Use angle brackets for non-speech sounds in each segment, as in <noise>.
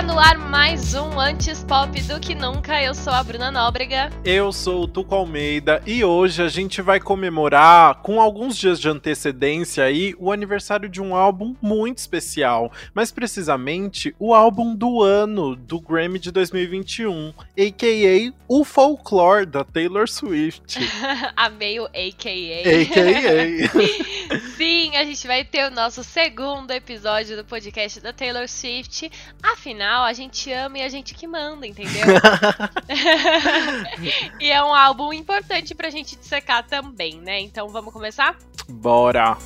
Está no ar mais um Antes Pop do que nunca. Eu sou a Bruna Nóbrega. Eu sou o Tuco Almeida e hoje a gente vai comemorar, com alguns dias de antecedência aí, o aniversário de um álbum muito especial. Mais precisamente, o álbum do ano do Grammy de 2021, a.k.a. o Folklore da Taylor Swift. <laughs> Amei o a.k.a. A.k.a. <laughs> Sim, a gente vai ter o nosso segundo episódio do podcast da Taylor Swift. Afinal, a gente ama e a gente que manda, entendeu? <laughs> e é um álbum importante pra gente dissecar também, né? Então vamos começar? Bora!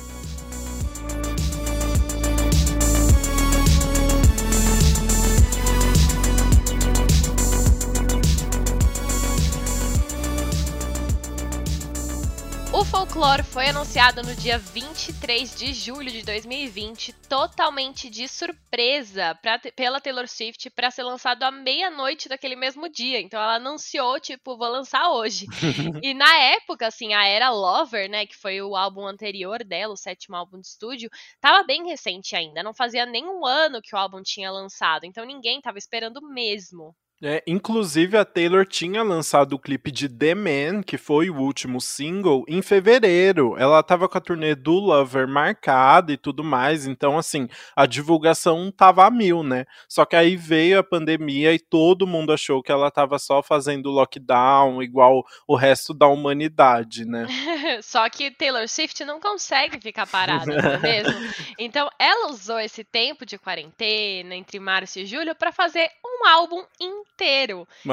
O Folklore foi anunciado no dia 23 de julho de 2020, totalmente de surpresa pra, pela Taylor Swift para ser lançado à meia-noite daquele mesmo dia. Então ela anunciou, tipo, vou lançar hoje. <laughs> e na época, assim, a era Lover, né, que foi o álbum anterior dela, o sétimo álbum de estúdio, tava bem recente ainda. Não fazia nem um ano que o álbum tinha lançado. Então ninguém tava esperando mesmo. É, inclusive, a Taylor tinha lançado o clipe de The Man, que foi o último single, em fevereiro. Ela tava com a turnê do Lover marcada e tudo mais. Então, assim, a divulgação tava a mil, né? Só que aí veio a pandemia e todo mundo achou que ela tava só fazendo lockdown, igual o resto da humanidade, né? <laughs> só que Taylor Swift não consegue ficar parada, não é mesmo? <laughs> Então, ela usou esse tempo de quarentena, entre março e julho, para fazer um álbum inteiro.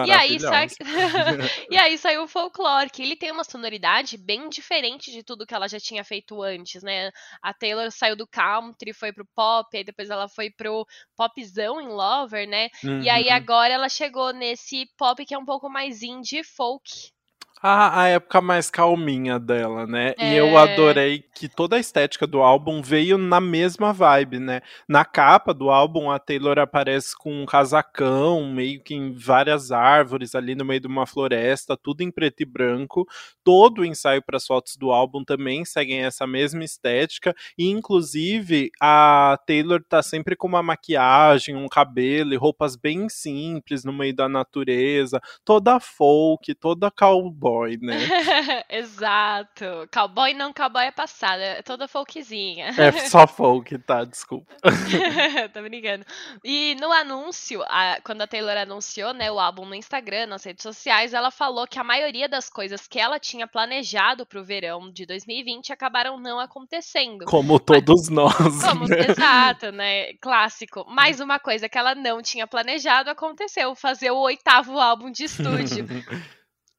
E aí, <laughs> <laughs> e aí saiu o Folklore, que ele tem uma sonoridade bem diferente de tudo que ela já tinha feito antes, né? A Taylor saiu do country, foi pro pop, aí depois ela foi pro popzão em Lover, né? Uhum. E aí uhum. agora ela chegou nesse pop que é um pouco mais indie folk, a, a época mais calminha dela, né? É. E eu é. adorei que toda a estética do álbum veio na mesma vibe, né? Na capa do álbum, a Taylor aparece com um casacão, meio que em várias árvores, ali no meio de uma floresta, tudo em preto e branco. Todo o ensaio para as fotos do álbum também seguem essa mesma estética. E, inclusive, a Taylor tá sempre com uma maquiagem, um cabelo e roupas bem simples no meio da natureza, toda folk, toda cowboy cowboy, né? <laughs> Exato. Cowboy não, cowboy é passado, é toda folkzinha. É só <laughs> folk, tá? Desculpa. <laughs> Tô brincando. E no anúncio, a, quando a Taylor anunciou né, o álbum no Instagram, nas redes sociais, ela falou que a maioria das coisas que ela tinha planejado pro verão de 2020 acabaram não acontecendo. Como todos Mas, nós. Como, né? Exato, né? Clássico. Mais uma coisa que ela não tinha planejado aconteceu: fazer o oitavo álbum de estúdio.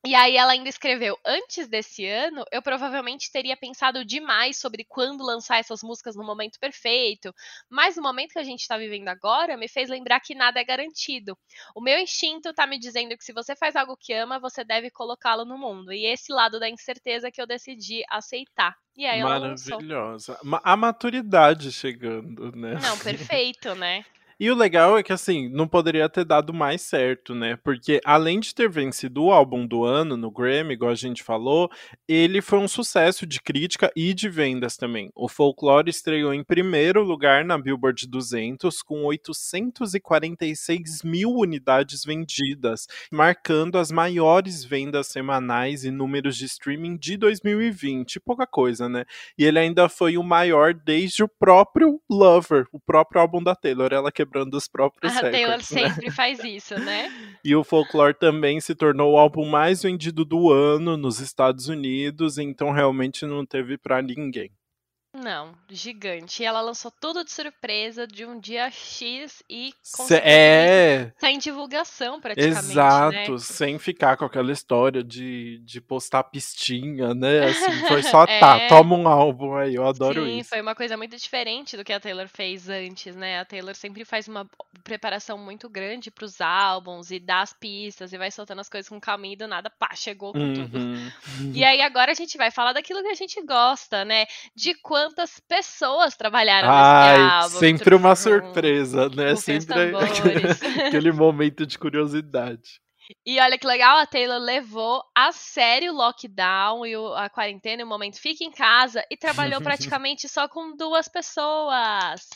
E aí ela ainda escreveu: Antes desse ano, eu provavelmente teria pensado demais sobre quando lançar essas músicas no momento perfeito, mas o momento que a gente está vivendo agora me fez lembrar que nada é garantido. O meu instinto está me dizendo que se você faz algo que ama, você deve colocá-lo no mundo. E esse lado da incerteza que eu decidi aceitar. E aí Maravilhosa. A maturidade chegando, né? Não, perfeito, né? E o legal é que, assim, não poderia ter dado mais certo, né? Porque além de ter vencido o álbum do ano no Grammy, igual a gente falou, ele foi um sucesso de crítica e de vendas também. O Folklore estreou em primeiro lugar na Billboard 200 com 846 mil unidades vendidas, marcando as maiores vendas semanais e números de streaming de 2020. Pouca coisa, né? E ele ainda foi o maior desde o próprio Lover, o próprio álbum da Taylor. Ela quebrou quebrando os próprios a recordes. Taylor né? sempre faz isso, né? <laughs> e o Folklore também se tornou o álbum mais vendido do ano nos Estados Unidos, então realmente não teve para ninguém. Não, gigante. E ela lançou tudo de surpresa de um dia X e é sem divulgação praticamente. Né? Exato, né? sem ficar com aquela história de, de postar pistinha, né? Assim, foi só <laughs> é... tá, toma um álbum aí, eu adoro Sim, isso. foi uma coisa muito diferente do que a Taylor fez antes, né? A Taylor sempre faz uma preparação muito grande para os álbuns e dá as pistas e vai soltando as coisas com calminho e do nada, pá, chegou com uhum. tudo. E aí agora a gente vai falar daquilo que a gente gosta, né? De quando quantas pessoas trabalharam Ai, nesse álbum. Sempre uma surpresa, né? Sempre aquele, momento de curiosidade. E olha que legal, a Taylor levou a sério o lockdown e a quarentena e o momento fica em casa e trabalhou <laughs> praticamente só com duas pessoas.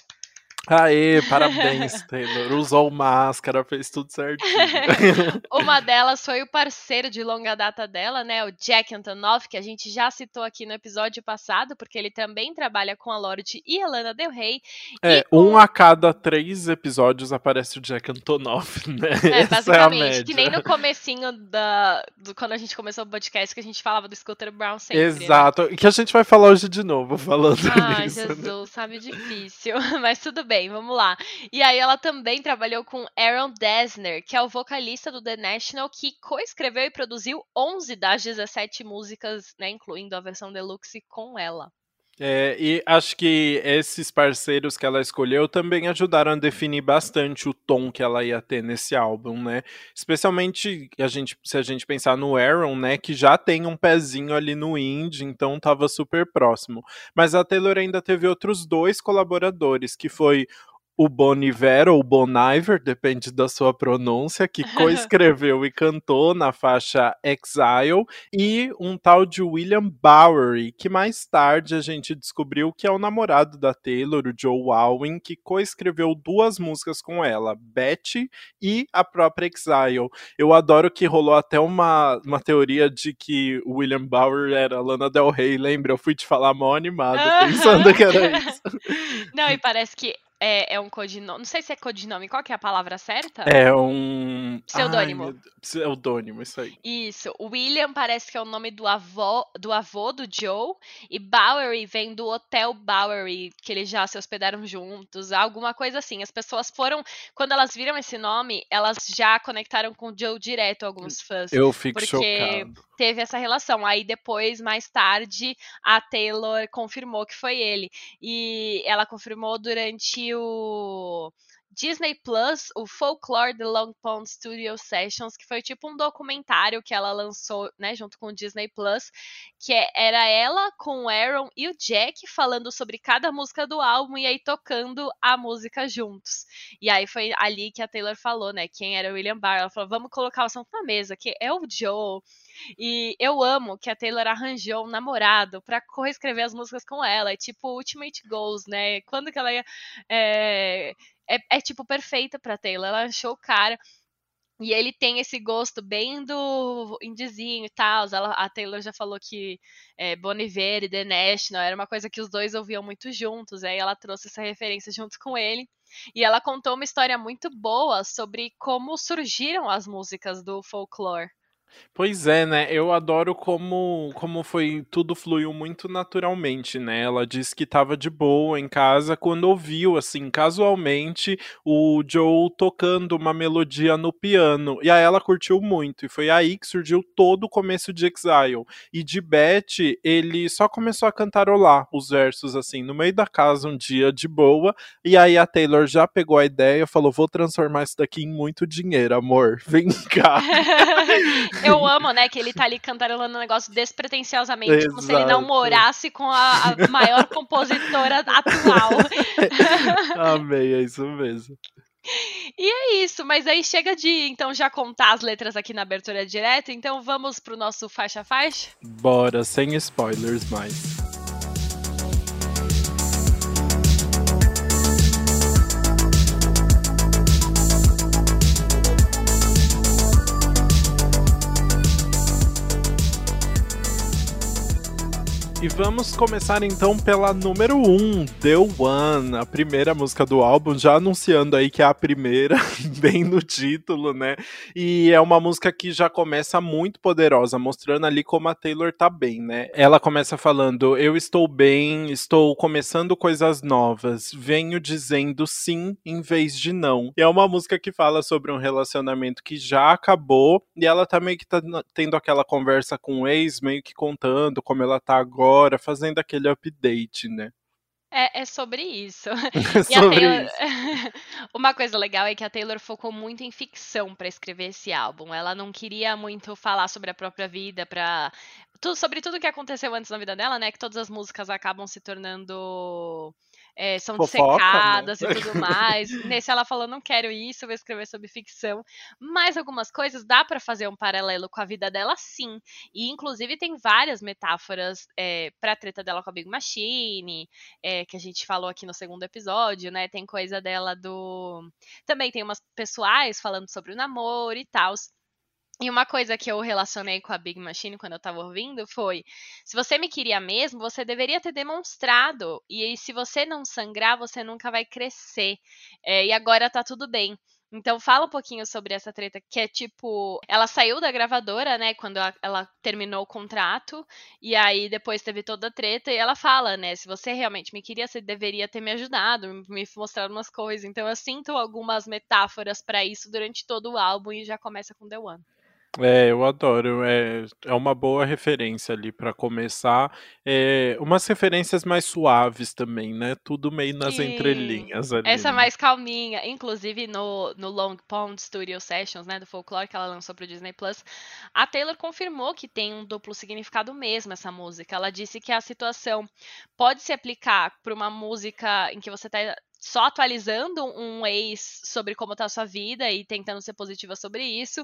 Aê, parabéns, <laughs> Taylor. Usou máscara, fez tudo certinho. <laughs> Uma delas foi o parceiro de longa data dela, né? O Jack Antonoff, que a gente já citou aqui no episódio passado, porque ele também trabalha com a Lorde e a Lana Del Rey. É, um a cada três episódios aparece o Jack Antonoff, <laughs> né? É, basicamente. É que nem no comecinho da, do, quando a gente começou o podcast, que a gente falava do Scooter Brown sempre. Né? Exato. Né? Que a gente vai falar hoje de novo, falando Ai, nisso. Ai, Jesus, né? sabe, difícil. Mas tudo bem bem, vamos lá. E aí ela também trabalhou com Aaron Dessner, que é o vocalista do The National, que coescreveu e produziu 11 das 17 músicas, né, incluindo a versão deluxe com ela. É, e acho que esses parceiros que ela escolheu também ajudaram a definir bastante o tom que ela ia ter nesse álbum, né? Especialmente a gente, se a gente pensar no Aaron, né, que já tem um pezinho ali no indie, então estava super próximo. Mas a Taylor ainda teve outros dois colaboradores, que foi o Boniver ou Boniver, depende da sua pronúncia, que <laughs> coescreveu e cantou na faixa Exile, e um tal de William Bowery, que mais tarde a gente descobriu que é o namorado da Taylor, o Joe Alwyn, que coescreveu duas músicas com ela, Betty e a própria Exile. Eu adoro que rolou até uma, uma teoria de que o William Bowery era Lana Del Rey, lembra? Eu fui te falar mó animado, <laughs> pensando que era isso. Não, e parece que é, é um codinome. Não sei se é codinome. Qual que é a palavra certa? É um. Pseudônimo. Ai, pseudônimo, isso aí. Isso. William parece que é o nome do avô, do avô do Joe. E Bowery vem do Hotel Bowery, que eles já se hospedaram juntos. Alguma coisa assim. As pessoas foram. Quando elas viram esse nome, elas já conectaram com o Joe direto, alguns fãs. Eu fico porque chocado. Teve essa relação. Aí depois, mais tarde, a Taylor confirmou que foi ele. E ela confirmou durante o Disney Plus, o Folklore The Long Pond Studio Sessions, que foi tipo um documentário que ela lançou, né, junto com o Disney Plus, que é, era ela com o Aaron e o Jack falando sobre cada música do álbum e aí tocando a música juntos. E aí foi ali que a Taylor falou, né, quem era o William Barr. Ela falou: "Vamos colocar o assunto na mesa, que é o Joe". E eu amo que a Taylor arranjou um namorado para coescrever as músicas com ela. É tipo Ultimate Goals, né? Quando que ela ia. É, é, é tipo perfeita pra Taylor. Ela achou o cara. E ele tem esse gosto bem do indizinho e tal. a Taylor já falou que é, Bon Iver e The National era uma coisa que os dois ouviam muito juntos. Aí ela trouxe essa referência junto com ele. E ela contou uma história muito boa sobre como surgiram as músicas do folklore. Pois é, né? Eu adoro como, como foi tudo fluiu muito naturalmente, né? Ela disse que estava de boa em casa quando ouviu, assim, casualmente, o Joe tocando uma melodia no piano. E aí ela curtiu muito. E foi aí que surgiu todo o começo de Exile. E de Beth, ele só começou a cantarolar os versos, assim, no meio da casa um dia de boa. E aí a Taylor já pegou a ideia falou: vou transformar isso daqui em muito dinheiro, amor. Vem cá. <laughs> Eu amo, né, que ele tá ali cantarolando um negócio despretensiosamente, Exato. como se ele não morasse com a, a maior compositora atual. <laughs> Amei, é isso mesmo. E é isso, mas aí chega de então já contar as letras aqui na abertura direto, então vamos pro nosso faixa faixa? Bora, sem spoilers mais. E vamos começar então pela número 1, um, The One, a primeira música do álbum, já anunciando aí que é a primeira, <laughs> bem no título, né? E é uma música que já começa muito poderosa, mostrando ali como a Taylor tá bem, né? Ela começa falando: Eu estou bem, estou começando coisas novas, venho dizendo sim em vez de não. E é uma música que fala sobre um relacionamento que já acabou e ela tá meio que tá tendo aquela conversa com o ex, meio que contando como ela tá agora agora, fazendo aquele update, né? É, é sobre isso. <laughs> É sobre Taylor... isso. <laughs> Uma coisa legal é que a Taylor focou muito em ficção para escrever esse álbum. Ela não queria muito falar sobre a própria vida, para sobre tudo que aconteceu antes na vida dela, né? Que todas as músicas acabam se tornando é, são Fofoca, dissecadas né? e tudo <laughs> mais. Nesse ela falou, não quero isso, vou escrever sobre ficção. Mas algumas coisas dá para fazer um paralelo com a vida dela, sim. E inclusive tem várias metáforas é, pra treta dela com a Big Machine, é, que a gente falou aqui no segundo episódio, né? Tem coisa dela do. Também tem umas pessoais falando sobre o namoro e tal. E uma coisa que eu relacionei com a Big Machine quando eu tava ouvindo foi: se você me queria mesmo, você deveria ter demonstrado. E se você não sangrar, você nunca vai crescer. É, e agora tá tudo bem. Então fala um pouquinho sobre essa treta, que é tipo, ela saiu da gravadora, né, quando ela, ela, terminou o contrato, e aí depois teve toda a treta, e ela fala, né, se você realmente me queria, você deveria ter me ajudado, me mostrado umas coisas. Então eu sinto algumas metáforas para isso durante todo o álbum e já começa com The One. É, eu adoro. É, é uma boa referência ali para começar. É, umas referências mais suaves também, né? Tudo meio nas Sim. entrelinhas ali. Essa né? mais calminha. Inclusive no, no Long Pond Studio Sessions, né? Do Folklore que ela lançou pro Disney Plus, a Taylor confirmou que tem um duplo significado mesmo essa música. Ela disse que a situação pode se aplicar para uma música em que você está só atualizando um ex sobre como tá a sua vida e tentando ser positiva sobre isso,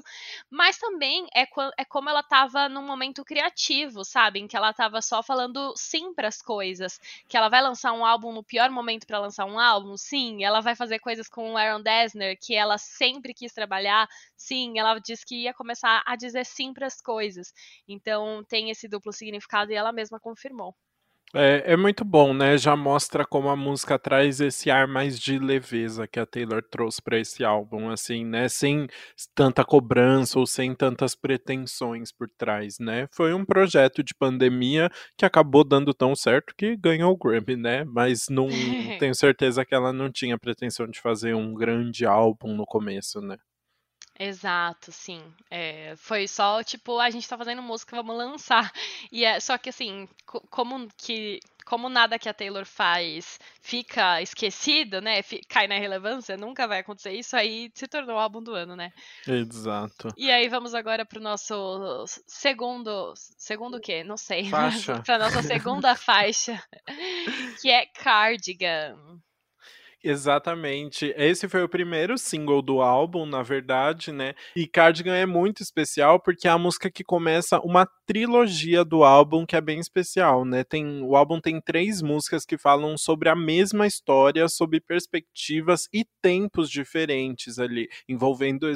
mas também é, é como ela tava num momento criativo, sabe? Em que ela tava só falando sim para as coisas, que ela vai lançar um álbum no pior momento para lançar um álbum, sim, ela vai fazer coisas com o Aaron Dessner que ela sempre quis trabalhar, sim, ela disse que ia começar a dizer sim para as coisas. Então tem esse duplo significado e ela mesma confirmou. É, é muito bom, né? Já mostra como a música traz esse ar mais de leveza que a Taylor trouxe para esse álbum, assim, né? Sem tanta cobrança ou sem tantas pretensões por trás, né? Foi um projeto de pandemia que acabou dando tão certo que ganhou o Grammy, né? Mas não <laughs> tenho certeza que ela não tinha pretensão de fazer um grande álbum no começo, né? Exato, sim. É, foi só, tipo, a gente tá fazendo música, vamos lançar. <laughs> E é, só que assim, como que como nada que a Taylor faz fica esquecido, né? Cai na relevância, nunca vai acontecer isso, aí se tornou o álbum do ano, né? Exato. E aí vamos agora pro nosso segundo. Segundo o quê? Não sei. <laughs> Faixa. pra nossa segunda faixa, que é Cardigan. Exatamente. Esse foi o primeiro single do álbum, na verdade, né? E Cardigan é muito especial porque é a música que começa uma trilogia do álbum que é bem especial, né? Tem, o álbum tem três músicas que falam sobre a mesma história, sob perspectivas e tempos diferentes ali, envolvendo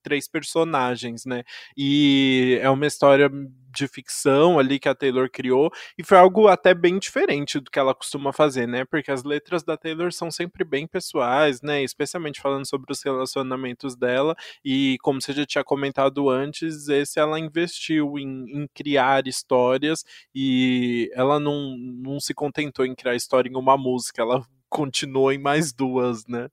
três personagens, né? E é uma história de ficção ali que a Taylor criou e foi algo até bem diferente do que ela costuma fazer, né? Porque as letras da Taylor são sempre bem pessoais, né? Especialmente falando sobre os relacionamentos dela e como você já tinha comentado antes, esse ela investiu em, em criar histórias e ela não, não se contentou em criar história em uma música, ela <laughs> continuou em mais duas, né?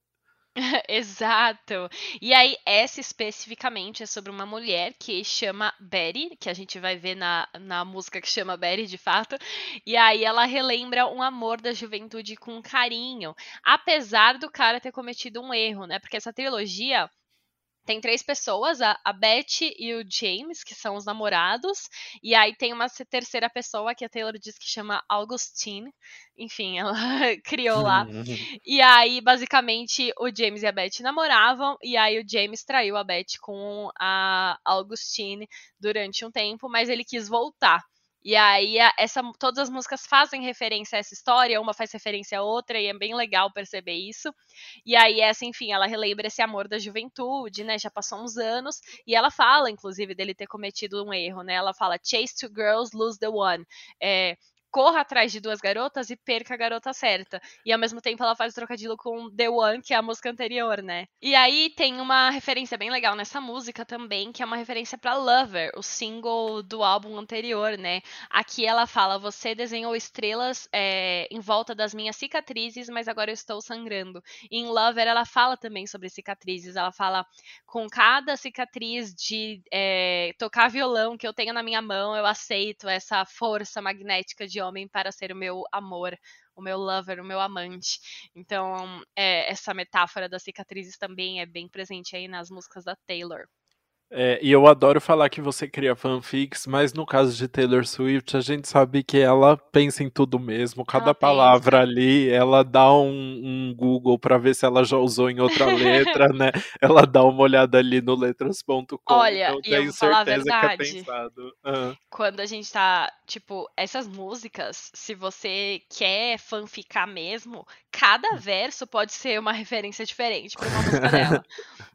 <laughs> Exato. E aí, essa especificamente é sobre uma mulher que chama Betty, que a gente vai ver na, na música que chama Betty de fato. E aí ela relembra um amor da juventude com carinho, apesar do cara ter cometido um erro, né? Porque essa trilogia tem três pessoas, a, a Beth e o James, que são os namorados, e aí tem uma terceira pessoa que a Taylor diz que chama Augustine. Enfim, ela <laughs> criou lá. e aí, basicamente, o James e a Beth namoravam, e aí o James traiu a Beth com a Augustine durante um tempo, mas ele quis voltar. E aí, essa, todas as músicas fazem referência a essa história, uma faz referência a outra, e é bem legal perceber isso. E aí, essa, enfim, ela relembra esse amor da juventude, né? Já passou uns anos, e ela fala, inclusive, dele ter cometido um erro, né? Ela fala: Chase two girls, lose the one. É, corra atrás de duas garotas e perca a garota certa. E ao mesmo tempo ela faz o trocadilho com The One, que é a música anterior, né? E aí tem uma referência bem legal nessa música também, que é uma referência para Lover, o single do álbum anterior, né? Aqui ela fala: Você desenhou estrelas é, em volta das minhas cicatrizes, mas agora eu estou sangrando. E em Lover ela fala também sobre cicatrizes. Ela fala: Com cada cicatriz de é, tocar violão que eu tenho na minha mão, eu aceito essa força magnética de homem para ser o meu amor, o meu lover, o meu amante. Então, é, essa metáfora das cicatrizes também é bem presente aí nas músicas da Taylor. É, e eu adoro falar que você cria fanfics, mas no caso de Taylor Swift, a gente sabe que ela pensa em tudo mesmo. Cada ela palavra pensa. ali, ela dá um, um Google para ver se ela já usou em outra <laughs> letra, né? Ela dá uma olhada ali no letras.com. Olha, então, e eu vou falar a verdade. Que é. Uhum. Quando a gente tá, tipo, essas músicas, se você quer fanficar mesmo, cada verso pode ser uma referência diferente pra uma música dela.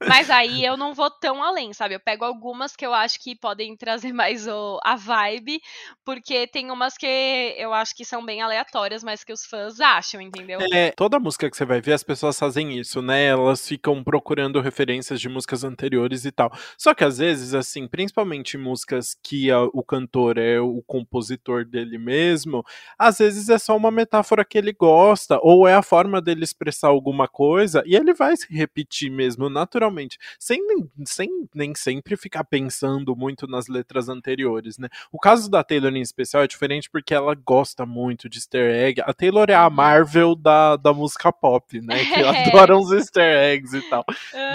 Mas aí eu não vou tão além, sabe? Eu pego algumas que eu acho que podem trazer mais o, a vibe, porque tem umas que eu acho que são bem aleatórias, mas que os fãs acham, entendeu? É, toda música que você vai ver, as pessoas fazem isso, né? Elas ficam procurando referências de músicas anteriores e tal. Só que às vezes, assim, principalmente músicas que a, o cantor é o compositor dele mesmo, às vezes é só uma metáfora que ele gosta, ou é a forma dele expressar alguma coisa, e ele vai se repetir mesmo naturalmente, sem, sem nem sempre ficar pensando muito nas letras anteriores, né? O caso da Taylor em especial é diferente porque ela gosta muito de easter egg. A Taylor é a uhum. Marvel da, da música pop, né? Que <laughs> adora uns easter eggs e tal.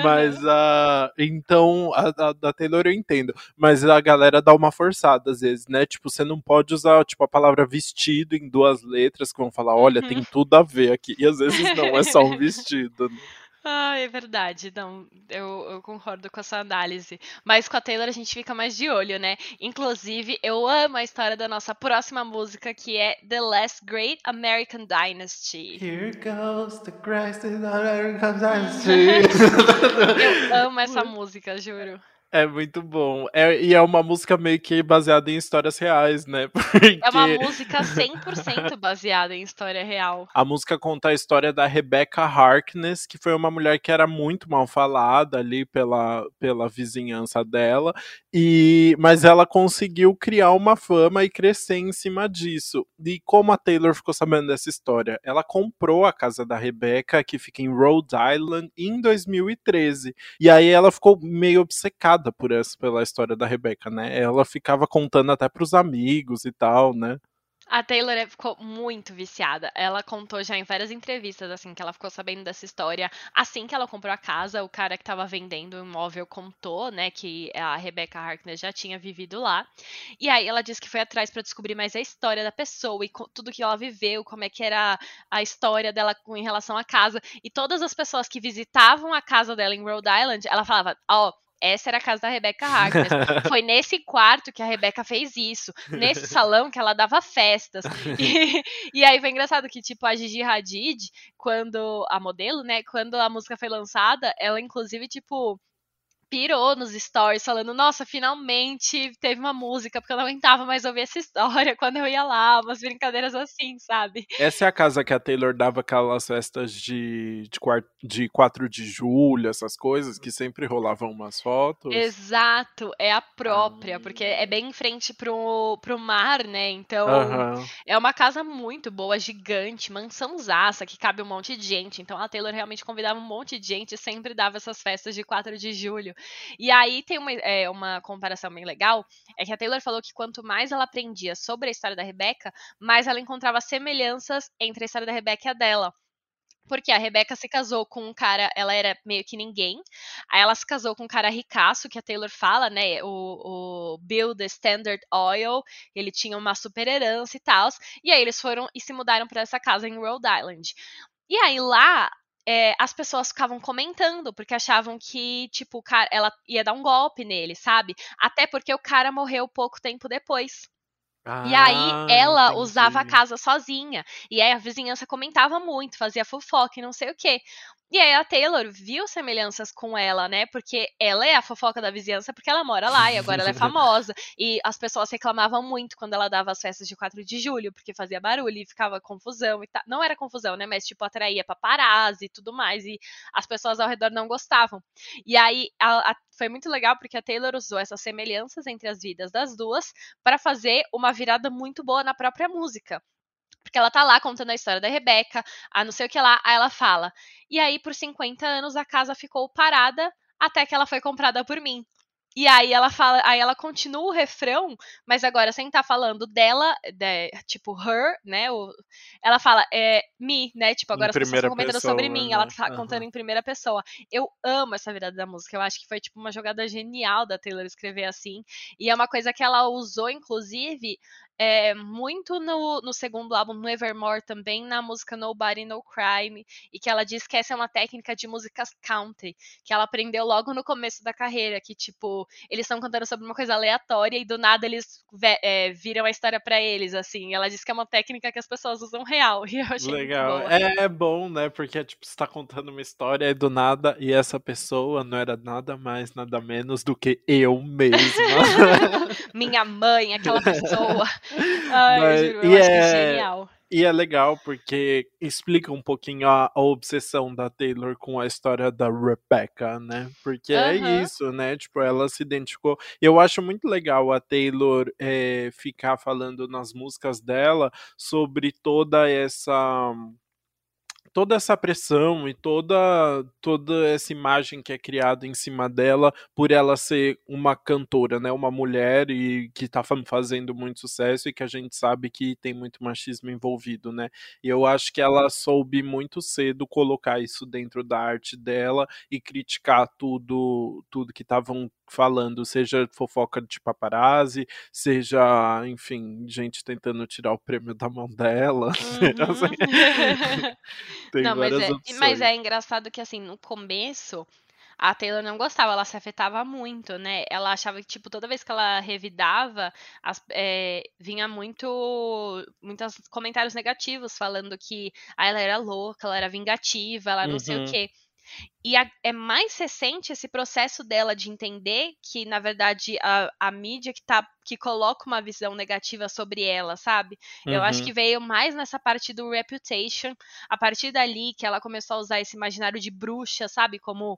Mas. Uh, então, a, a, da Taylor eu entendo. Mas a galera dá uma forçada às vezes, né? Tipo, você não pode usar tipo, a palavra vestido em duas letras que vão falar, olha, uhum. tem tudo a ver aqui. E às vezes não, é só um <laughs> vestido. Né? Ah, é verdade. Não, eu, eu concordo com essa análise. Mas com a Taylor a gente fica mais de olho, né? Inclusive, eu amo a história da nossa próxima música, que é The Last Great American Dynasty. Here goes the Great American <laughs> Dynasty. eu amo essa <laughs> música, juro. É muito bom. É, e é uma música meio que baseada em histórias reais, né? <laughs> Porque... É uma música 100% baseada em história real. A música conta a história da Rebecca Harkness, que foi uma mulher que era muito mal falada ali pela, pela vizinhança dela, e mas ela conseguiu criar uma fama e crescer em cima disso. E como a Taylor ficou sabendo dessa história? Ela comprou a casa da Rebecca, que fica em Rhode Island, em 2013. E aí ela ficou meio obcecada por essa pela história da Rebeca, né? Ela ficava contando até pros amigos e tal, né? A Taylor é, ficou muito viciada. Ela contou já em várias entrevistas, assim, que ela ficou sabendo dessa história. Assim que ela comprou a casa, o cara que estava vendendo o imóvel contou, né, que a Rebecca Harkness já tinha vivido lá. E aí ela disse que foi atrás para descobrir mais a história da pessoa e tudo que ela viveu, como é que era a história dela em relação à casa. E todas as pessoas que visitavam a casa dela em Rhode Island, ela falava: Ó. Oh, essa era a casa da Rebecca Harkness. <laughs> Foi nesse quarto que a Rebecca fez isso. Nesse salão que ela dava festas. <laughs> E, e, aí foi engraçado que, tipo, a Gigi Hadid, quando. A modelo, né? Quando a música foi lançada, ela, inclusive, tipo, pirou nos stories, falando: Nossa, finalmente teve uma música, porque eu não aguentava mais ouvir essa história <laughs> quando eu ia lá, umas brincadeiras assim, sabe? Essa é a casa que a Taylor dava aquelas festas de, de, quart, de 4 de julho, essas coisas, que sempre rolavam umas fotos. Exato, é a própria, ah. porque é bem em frente pro, pro mar, né? Então uhum. é uma casa muito boa, gigante, mansãozaça, que cabe um monte de gente. Então a Taylor realmente convidava um monte de gente e sempre dava essas festas de 4 de julho. E aí tem uma, é, uma comparação bem legal, é que a Taylor falou que quanto mais ela aprendia sobre a história da Rebecca, mais ela encontrava semelhanças entre a história da Rebecca e a dela. Porque a Rebecca se casou com um cara, ela era meio que ninguém. Aí ela se casou com um cara ricaço, que a Taylor fala, né? O, o Bill the Standard Oil. Ele tinha uma super herança e tal. E aí eles foram e se mudaram para essa casa em Rhode Island. E aí lá é, as pessoas ficavam comentando, porque achavam que, tipo, cara, ela ia dar um golpe nele, sabe? Até porque o cara morreu pouco tempo depois. Ah, e aí ah, ela entendi. usava a casa sozinha. E aí a vizinhança comentava muito, fazia fofoca e não sei o quê. E aí a Taylor viu semelhanças com ela, né? Porque ela é a fofoca da vizinhança porque ela mora lá e agora ela é <laughs> famosa. E as pessoas reclamavam muito quando ela dava as festas de 4 de julho, porque fazia barulho e ficava confusão e tal. Não era confusão, né? Mas tipo, atraía paparazzi e tudo mais. E as pessoas ao redor não gostavam. E aí a, a, foi muito legal porque a Taylor usou essas semelhanças entre as vidas das duas para fazer uma virada muito boa na própria música. Porque ela tá lá contando a história da Rebeca, a não sei o que lá, aí ela fala. E aí, por 50 anos, a casa ficou parada até que ela foi comprada por mim. E aí ela fala, aí ela continua o refrão, mas agora sem estar tá falando dela, de, tipo her, né? O, ela fala é me, né? Tipo, agora as pessoas estão comentando pessoa, sobre mim, né? ela tá uhum. contando em primeira pessoa. Eu amo essa virada da música. Eu acho que foi tipo uma jogada genial da Taylor escrever assim. E é uma coisa que ela usou, inclusive, é, muito no, no, segundo álbum, no Evermore também, na música Nobody No Crime, e que ela diz que essa é uma técnica de músicas country, que ela aprendeu logo no começo da carreira, que tipo, eles estão cantando sobre uma coisa aleatória e do nada eles é, viram a história para eles, assim. Ela diz que é uma técnica que as pessoas usam real, <laughs> e eu achei Legal. É, é, bom, né, porque tipo, você tá contando uma história e do nada, e essa pessoa não era nada mais, nada menos do que eu mesma. <laughs> Minha mãe, aquela pessoa. <laughs> Ai, Mas, eu, juro, eu acho é... que é genial. E é legal porque explica um pouquinho a, a, obsessão da Taylor com a história da Rebecca, né? Porque uhum. é isso, né? Tipo, ela se identificou. Eu acho muito legal a Taylor é, ficar falando nas músicas dela sobre toda essa toda essa pressão e toda toda essa imagem que é criada em cima dela por ela ser uma cantora, né, uma mulher e que está fazendo muito sucesso e que a gente sabe que tem muito machismo envolvido, né? E eu acho que ela soube muito cedo colocar isso dentro da arte dela e criticar tudo tudo que estavam falando, seja fofoca de paparazzi, seja, enfim, gente tentando tirar o prêmio da mão dela. <laughs> Uhum. assim, <laughs> <laughs> tem não, mas é, opções. Mas é engraçado que, assim, no começo, a Taylor não gostava, ela se afetava muito, né? Ela achava que, tipo, toda vez que ela revidava, as, é, vinha muito. muitos comentários negativos falando que ah, ela era louca, ela era vingativa, ela não uhum. sei o uhum. quê. E a, é mais recente esse processo dela de entender que, na verdade, a, a mídia que, tá, que coloca uma visão negativa sobre ela, sabe? Uhum. Eu acho uhum. que veio mais nessa parte do Reputation, a partir dali que ela começou a usar esse imaginário de bruxa, sabe? Como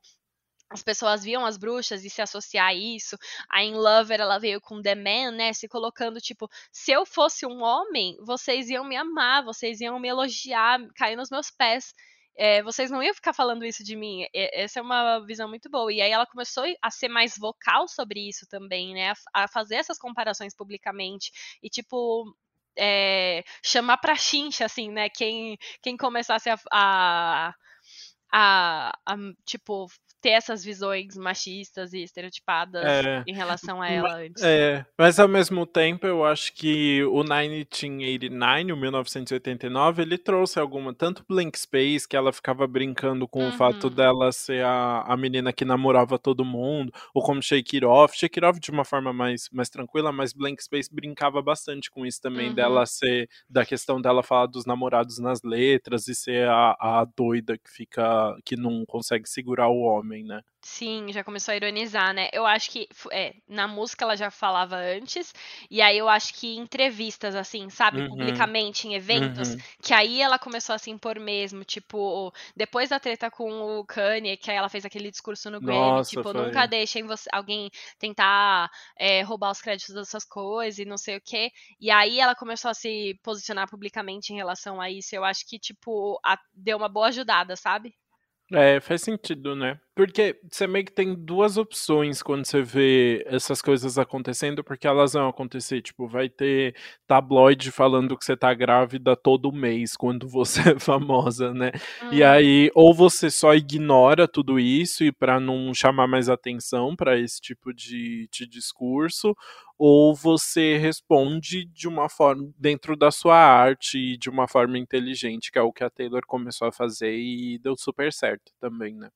as pessoas viam as bruxas e se associar a isso. A In Lover, ela veio com The Man, né? Se colocando, tipo, se eu fosse um homem, vocês iam me amar, vocês iam me elogiar, cair nos meus pés é, vocês não iam ficar falando isso de mim. essa é uma visão muito boa. E aí ela começou a ser mais vocal sobre isso também, né? A, a fazer essas comparações publicamente. E, tipo, é, chamar pra chincha, assim, né? Quem, quem começasse a, a, a, a tipo, ter essas visões machistas e estereotipadas é, em relação a ela antes. É, mas ao mesmo tempo eu acho que o 1989, o 1989, ele trouxe alguma, tanto Blank Space, que ela ficava brincando com uhum. o fato uhum. dela ser a, a menina que namorava todo mundo, ou como Shake It Off, Shake It Off de uma forma mais, mais tranquila, mas Blank Space brincava bastante com isso também, uhum. dela ser, da questão dela falar dos namorados nas letras e ser a, a doida que fica, que não consegue segurar o homem homem, né? Sim, já começou a ironizar, né? Eu acho que é, na música ela já falava antes, e aí eu acho que em entrevistas, assim, sabe, uhum. publicamente, em eventos, uhum. que aí ela começou a se impor mesmo, tipo, depois da treta com o Kanye, que aí ela fez aquele discurso no Grammy, Nossa, tipo, foi. nunca deixem você, alguém tentar é, roubar os créditos das suas coisas e não sei o quê. E aí ela começou a se posicionar publicamente em relação a isso. Eu acho que, tipo, a, deu uma boa ajudada, sabe? É, faz sentido, né? Porque você meio que tem duas opções quando você vê essas coisas acontecendo, porque elas vão acontecer. Tipo, vai ter tabloide falando que você tá grávida todo mês quando você é <laughs> famosa, né? Uhum. E aí, ou você só ignora tudo isso e para não chamar mais atenção para esse tipo de, de discurso, ou você responde de uma forma dentro da sua arte e de uma forma inteligente, que é o que a Taylor começou a fazer e deu super certo também, né?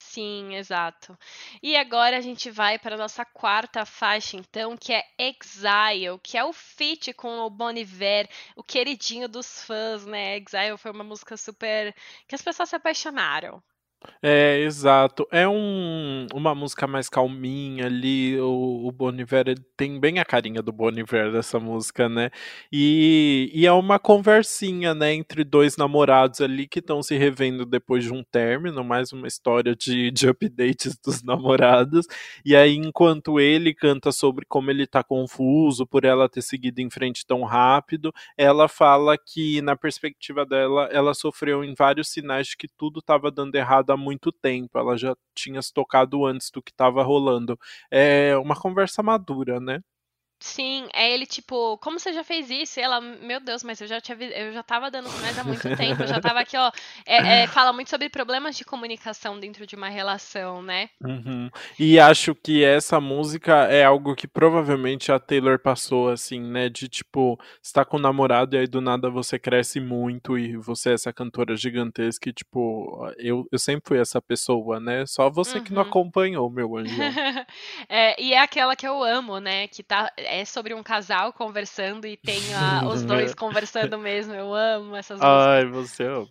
Sim, exato. E agora a gente vai para a nossa quarta faixa, então, que é Exile, que é o feat com o Bon Iver, o queridinho dos fãs, né? Exile foi uma música super. que as pessoas se apaixonaram. É, exato. É um, uma música mais calminha ali. O, o Bon Iver tem bem a carinha do Bon Iver dessa música, né? E, e é uma conversinha, né, entre dois namorados ali que estão se revendo depois de um término, mais uma história de, de updates dos <laughs> namorados. E aí, enquanto ele canta sobre como ele tá confuso por ela ter seguido em frente tão rápido, ela fala que, na perspectiva dela, ela sofreu em vários sinais de que tudo estava dando errado há muito tempo, ela já tinha se tocado antes do que estava rolando. É uma conversa madura, né? Sim, é ele tipo, como você já fez isso? E ela, meu Deus, mas eu já eu já tava dando sinais há muito tempo, eu já tava aqui, ó. É, é, fala muito sobre problemas de comunicação dentro de uma relação, né? Uhum. E acho que essa música é algo que provavelmente a Taylor passou, assim, né? De tipo, está com um namorado e aí do nada você cresce muito e você é essa cantora gigantesca e, tipo, eu, eu sempre fui essa pessoa, né? Só você uhum. que não uhum. acompanhou, meu anjo. <laughs> é, e é aquela que eu amo, né? Que tá é sobre um casal conversando e tem a, <laughs> os dois conversando mesmo. Eu amo essas músicas. Ai, você ama.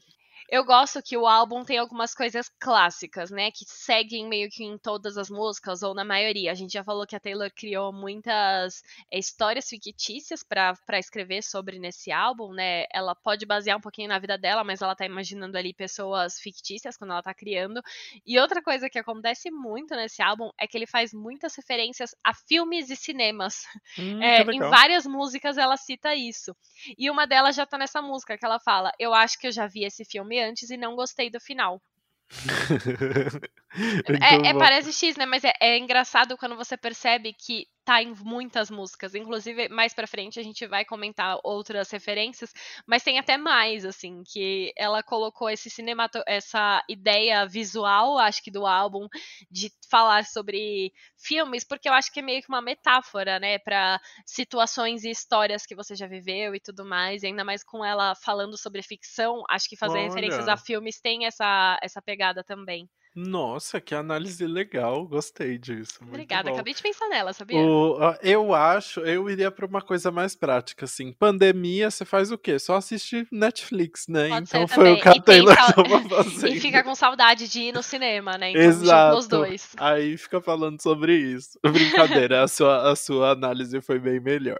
Eu gosto que o álbum tem algumas coisas clássicas, né? Que seguem meio que em todas as músicas, ou na maioria. A gente já falou que a Taylor criou muitas é, histórias fictícias para escrever sobre nesse álbum, né? Ela pode basear um pouquinho na vida dela, mas ela tá imaginando ali pessoas fictícias quando ela tá criando. E outra coisa que acontece muito nesse álbum é que ele faz muitas referências a filmes e cinemas. Hum, é, em várias músicas ela cita isso. E uma delas já tá nessa música que ela fala: Eu acho que eu já vi esse filme antes e não gostei do final. <laughs> <laughs> é, é, parece X, né? Mas é, é engraçado quando você percebe que tá em muitas músicas. Inclusive, mais pra frente a gente vai comentar outras referências, mas tem até mais, assim, que ela colocou esse cinemato essa ideia visual, acho que do álbum, de falar sobre filmes, porque eu acho que é meio que uma metáfora, né, para situações e histórias que você já viveu e tudo mais, e ainda mais com ela falando sobre ficção, acho que fazer Olha. referências a filmes tem essa, essa pegada também. Nossa, que análise legal, gostei disso. Obrigada, acabei de pensar nela, sabia? O, eu acho, eu iria para uma coisa mais prática, assim. Pandemia, você faz o quê? Só assiste Netflix, né? Pode então foi também. o que a Taylor <laughs> tava fazendo. <laughs> E fica com saudade de ir no cinema, né? Então Exato. os dois. Aí fica falando sobre isso. Brincadeira, a sua, a sua análise foi bem melhor.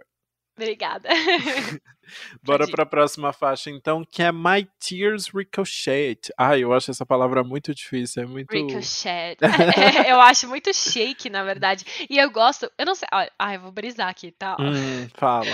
Obrigada. <laughs> Bora para a próxima faixa, então, que é My Tears Ricochet. Ai, eu acho essa palavra muito difícil, é muito. Ricochet. <laughs> <laughs> é, eu acho muito shake, na verdade. E eu gosto, eu não sei. Ai, eu vou brisar aqui, tá? Hum, fala.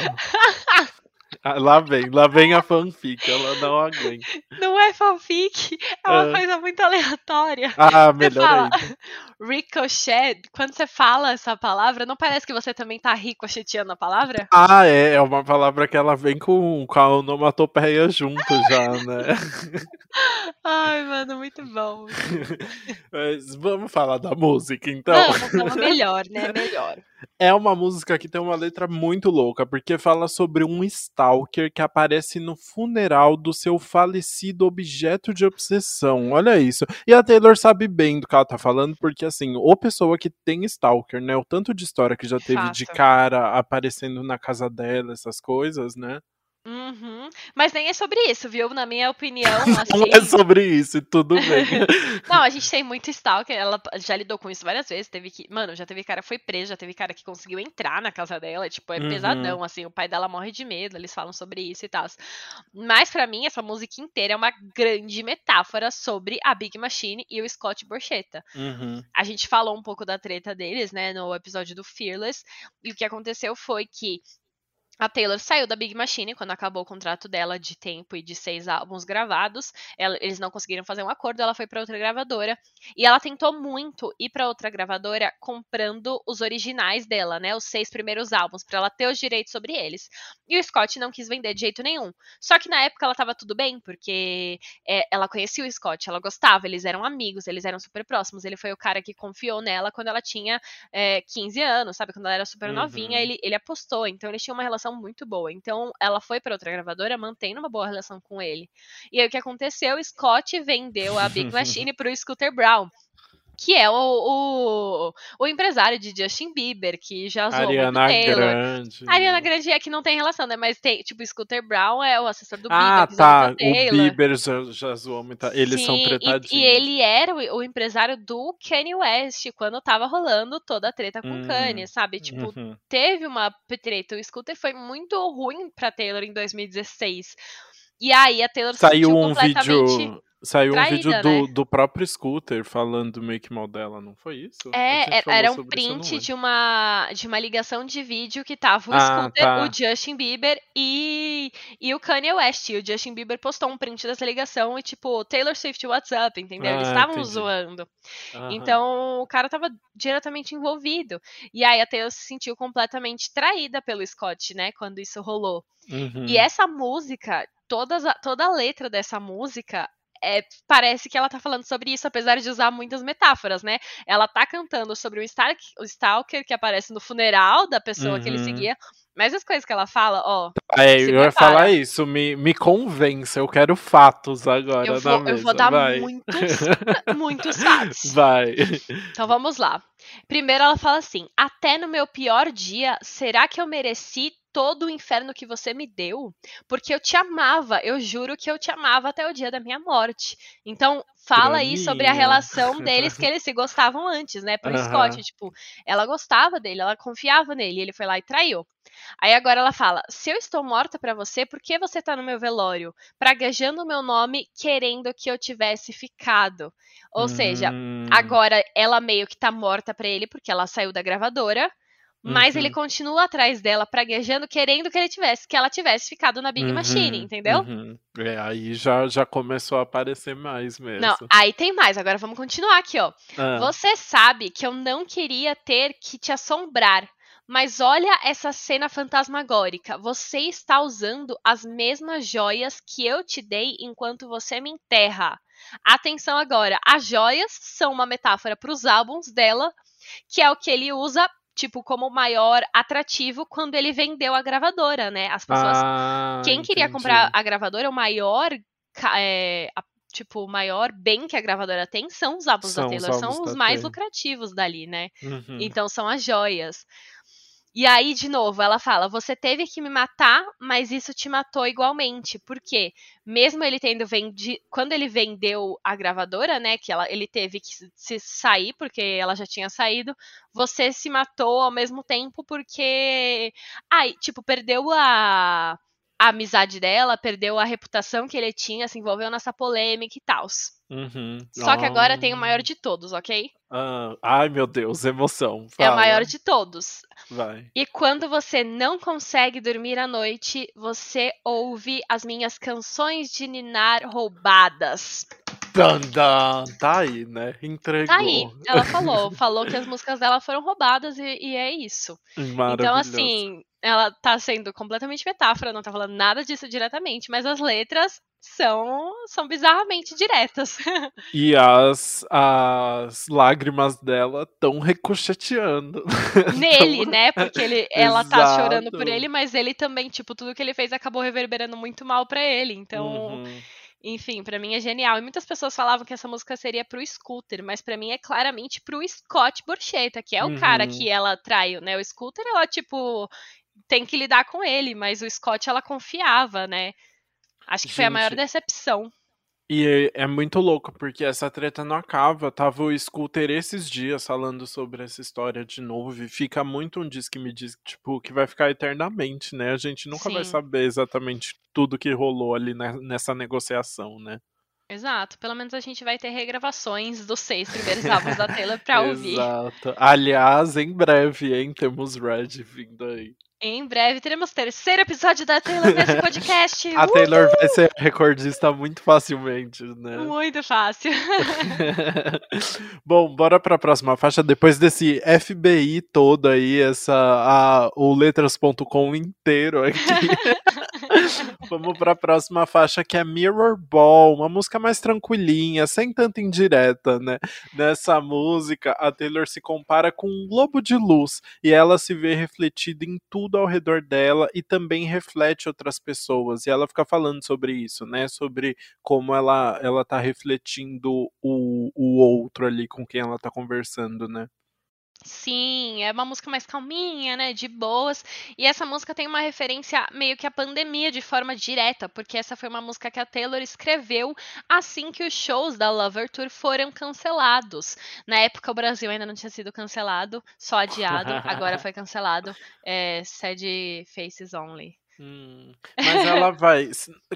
Ah, lá vem, lá vem a fanfic, ela não aguenta. Não é fanfic, é uma ah. coisa muito aleatória. Ah, melhor fala, <laughs> Ricochet, quando você fala essa palavra, não parece que você também tá ricocheteando a palavra? Ah, é, é uma palavra que ela vem com, com a onomatopeia junto já, né? <laughs> Ai, mano, muito bom. <laughs> Mas vamos falar da música, então. Vamos, vamos melhor, né? Melhor. É uma música que tem uma letra muito louca, porque fala sobre um stalker que aparece no funeral do seu falecido objeto de obsessão. Olha isso. E a Taylor sabe bem do que ela tá falando, porque assim, ou pessoa que tem stalker, né? O tanto de história que já teve Fato. de cara aparecendo na casa dela, essas coisas, né? Uhum. Mas nem é sobre isso, viu? Na minha opinião, <laughs> assim... Não é sobre isso, e tudo bem. <laughs> não, a gente tem muito stalker, ela já lidou com isso várias vezes, teve que... Mano, já teve cara que foi preso, já teve cara que conseguiu entrar na casa dela, tipo, é uhum. pesadão, assim, o pai dela morre de medo, eles falam sobre isso e tal. Mas para mim, essa música inteira é uma grande metáfora sobre a Big Machine e o Scott Borchetta. Uhum. A gente falou um pouco da treta deles, né, no episódio do Fearless, e o que aconteceu foi que a Taylor saiu da Big Machine quando acabou o contrato dela de tempo e de seis álbuns gravados. Ela, eles não conseguiram fazer um acordo, ela foi para outra gravadora. E ela tentou muito ir para outra gravadora comprando os originais dela, né? Os seis primeiros álbuns, para ela ter os direitos sobre eles. E o Scott não quis vender de jeito nenhum. Só que na época ela tava tudo bem, porque é, ela conhecia o Scott, ela gostava, eles eram amigos, eles eram super próximos. Ele foi o cara que confiou nela quando ela tinha é, 15 anos, sabe? Quando ela era super uhum. novinha, ele, ele apostou. Então eles tinham uma relação relação muito boa. Então, ela foi para outra gravadora mantendo uma boa relação com ele. E aí o que aconteceu? Scott vendeu a Big <laughs> Machine pro Scooter Brown que é o, o, o, empresário de Justin Bieber, que já zoou Ariana muito Taylor. Grande. Ariana Grande é que não tem relação, né? Mas tem, tipo, Scooter Brown é o assessor do ah, Bieber. Ah, tá. O Bieber já, já zoou muito. Eles Sim, são tretadinhos. E, e ele era o, o, empresário do Kanye West quando tava rolando toda a treta com hum, Kanye, sabe? Tipo, uhum. teve uma treta. O Scooter foi muito ruim pra Taylor em 2016. E aí a Taylor saiu um completamente... vídeo Saiu traída, um vídeo né? do, do próprio Scooter falando do make mal dela, não foi isso? É, era um print de uma, de uma ligação de vídeo que tava o ah, Scooter, tá. o Justin Bieber e, e o Kanye West. E o Justin Bieber postou um print dessa ligação e tipo, Taylor Swift, what's up, entendeu? Eles Ah, estavam zoando. Aham. Então, o cara tava diretamente envolvido. E aí a Taylor se sentiu completamente traída pelo Scott, né, quando isso rolou. Uhum. E essa música, todas toda a letra dessa música é, parece que ela tá falando sobre isso, apesar de usar muitas metáforas, né? Ela tá cantando sobre o, stalk, o stalker que aparece no funeral da pessoa que ele Uhum. seguia. Mas as coisas que ela fala, ó, É, eu ia prepara. falar isso, me, me convença, eu quero fatos agora eu na vou, eu vou dar vai. muitos, <laughs> muitos fatos. Vai. Então vamos lá. Primeiro ela fala assim: Até no meu pior dia, será que eu mereci todo o inferno que você me deu? Porque eu te amava, eu juro que eu te amava até o dia da minha morte. Então fala aí sobre a relação deles que eles se gostavam antes, né? Pro Aham. Scott, tipo, ela gostava dele, ela confiava nele, ele foi lá e traiu. Aí agora ela fala: Se eu estou morta pra você, por que você tá no meu velório? Praguejando o meu nome, querendo que eu tivesse ficado. Ou seja, Hum, Agora ela meio que tá morta pra ele porque ela saiu da gravadora, mas Uhum. ele continua atrás dela praguejando, querendo que ele tivesse, que ela tivesse ficado na Big uhum, Machine, entendeu? uhum. É, aí já, já começou a aparecer mais mesmo. Não, aí tem mais. Agora vamos continuar aqui, ó. Ah, Você sabe que eu não queria ter que te assombrar. Mas olha essa cena fantasmagórica. Você está usando as mesmas joias que eu te dei enquanto você me enterra. Atenção agora, as joias são uma metáfora para os álbuns dela, que é o que ele usa tipo como maior atrativo quando ele vendeu a gravadora, né? As pessoas, ah, quem queria entendi. comprar a gravadora, o maior é, a- tipo, o maior bem que a gravadora tem são os álbuns São da os Taylor, álbuns são os mais lucrativos dali, né? Uhum. Então são as joias. E aí, de novo, ela fala: Você teve que me matar, mas isso te matou igualmente. Por quê? Mesmo ele tendo vendido. Quando ele vendeu a gravadora, né? Que ela, ele teve que se sair, porque ela já tinha saído. Você se matou ao mesmo tempo, porque. Ai, tipo, perdeu a. A amizade dela, perdeu a reputação que ele tinha, se envolveu nessa polêmica e tal. Uhum. Só que agora tem o Ah, maior de todos, ok? ah, ai, meu Deus, emoção. É o Fala. maior de todos. Vai. E quando você não consegue dormir à noite, você ouve as minhas canções de ninar roubadas. Dan, dan. Tá aí, né? Entregou. Tá aí, ela falou. Falou que as músicas dela foram roubadas e, e é isso. Então, assim, ela tá sendo completamente metáfora, não tá falando nada disso diretamente, mas as letras são, são bizarramente diretas. <laughs> E as, as lágrimas dela tão ricocheteando. <laughs> Nele, Tão- né? Porque ele, <laughs> ela tá chorando por Exato. ele, mas ele também, tipo, tudo que ele fez acabou reverberando muito mal pra ele. Então. Uhum. Enfim, pra mim é genial. E muitas pessoas falavam que essa música seria pro Scooter, mas pra mim é claramente pro Scott Borchetta, que é o cara Uhum. que ela traiu, né? O Scooter, ela, tipo, tem que lidar com ele, mas o Scott, ela confiava, né? Acho que foi a maior Gente, decepção. E é, é muito louco, porque essa treta não acaba. Tava o Scooter esses dias falando sobre essa história de novo. E fica muito um diz que me diz, tipo, que vai ficar eternamente, né? A gente nunca vai Sim. saber exatamente tudo que rolou ali ne- nessa negociação, né? Exato. Pelo menos a gente vai ter regravações dos seis primeiros álbuns da Taylor pra <laughs> ouvir. Exato. Aliás, em breve, hein? Temos Red vindo aí. Em breve teremos terceiro episódio da Taylor nesse <laughs> podcast. A! Taylor vai ser recordista muito facilmente, né? Muito fácil. <laughs> Bom, bora pra próxima faixa. Depois desse FBI todo aí, essa, a, o letras.com inteiro aqui. <laughs> Vamos pra próxima faixa que é Mirror Ball, uma música mais tranquilinha, sem tanta indireta, né? Nessa música, a Taylor se compara com um globo de luz e ela se vê refletida em tudo ao redor dela e também reflete outras pessoas. E ela fica falando sobre isso, né? Sobre como ela, ela tá refletindo o, o outro ali com quem ela tá conversando, né? Sim, é uma música mais calminha, né? De boas. E essa música tem uma referência meio que à pandemia de forma direta, porque essa foi uma música que a Taylor escreveu assim que os shows da Lover Tour foram cancelados. Na época o Brasil ainda não tinha sido cancelado, só adiado. Agora <laughs> foi cancelado. É, Sad Faces Only. Hum, mas ela <laughs> vai.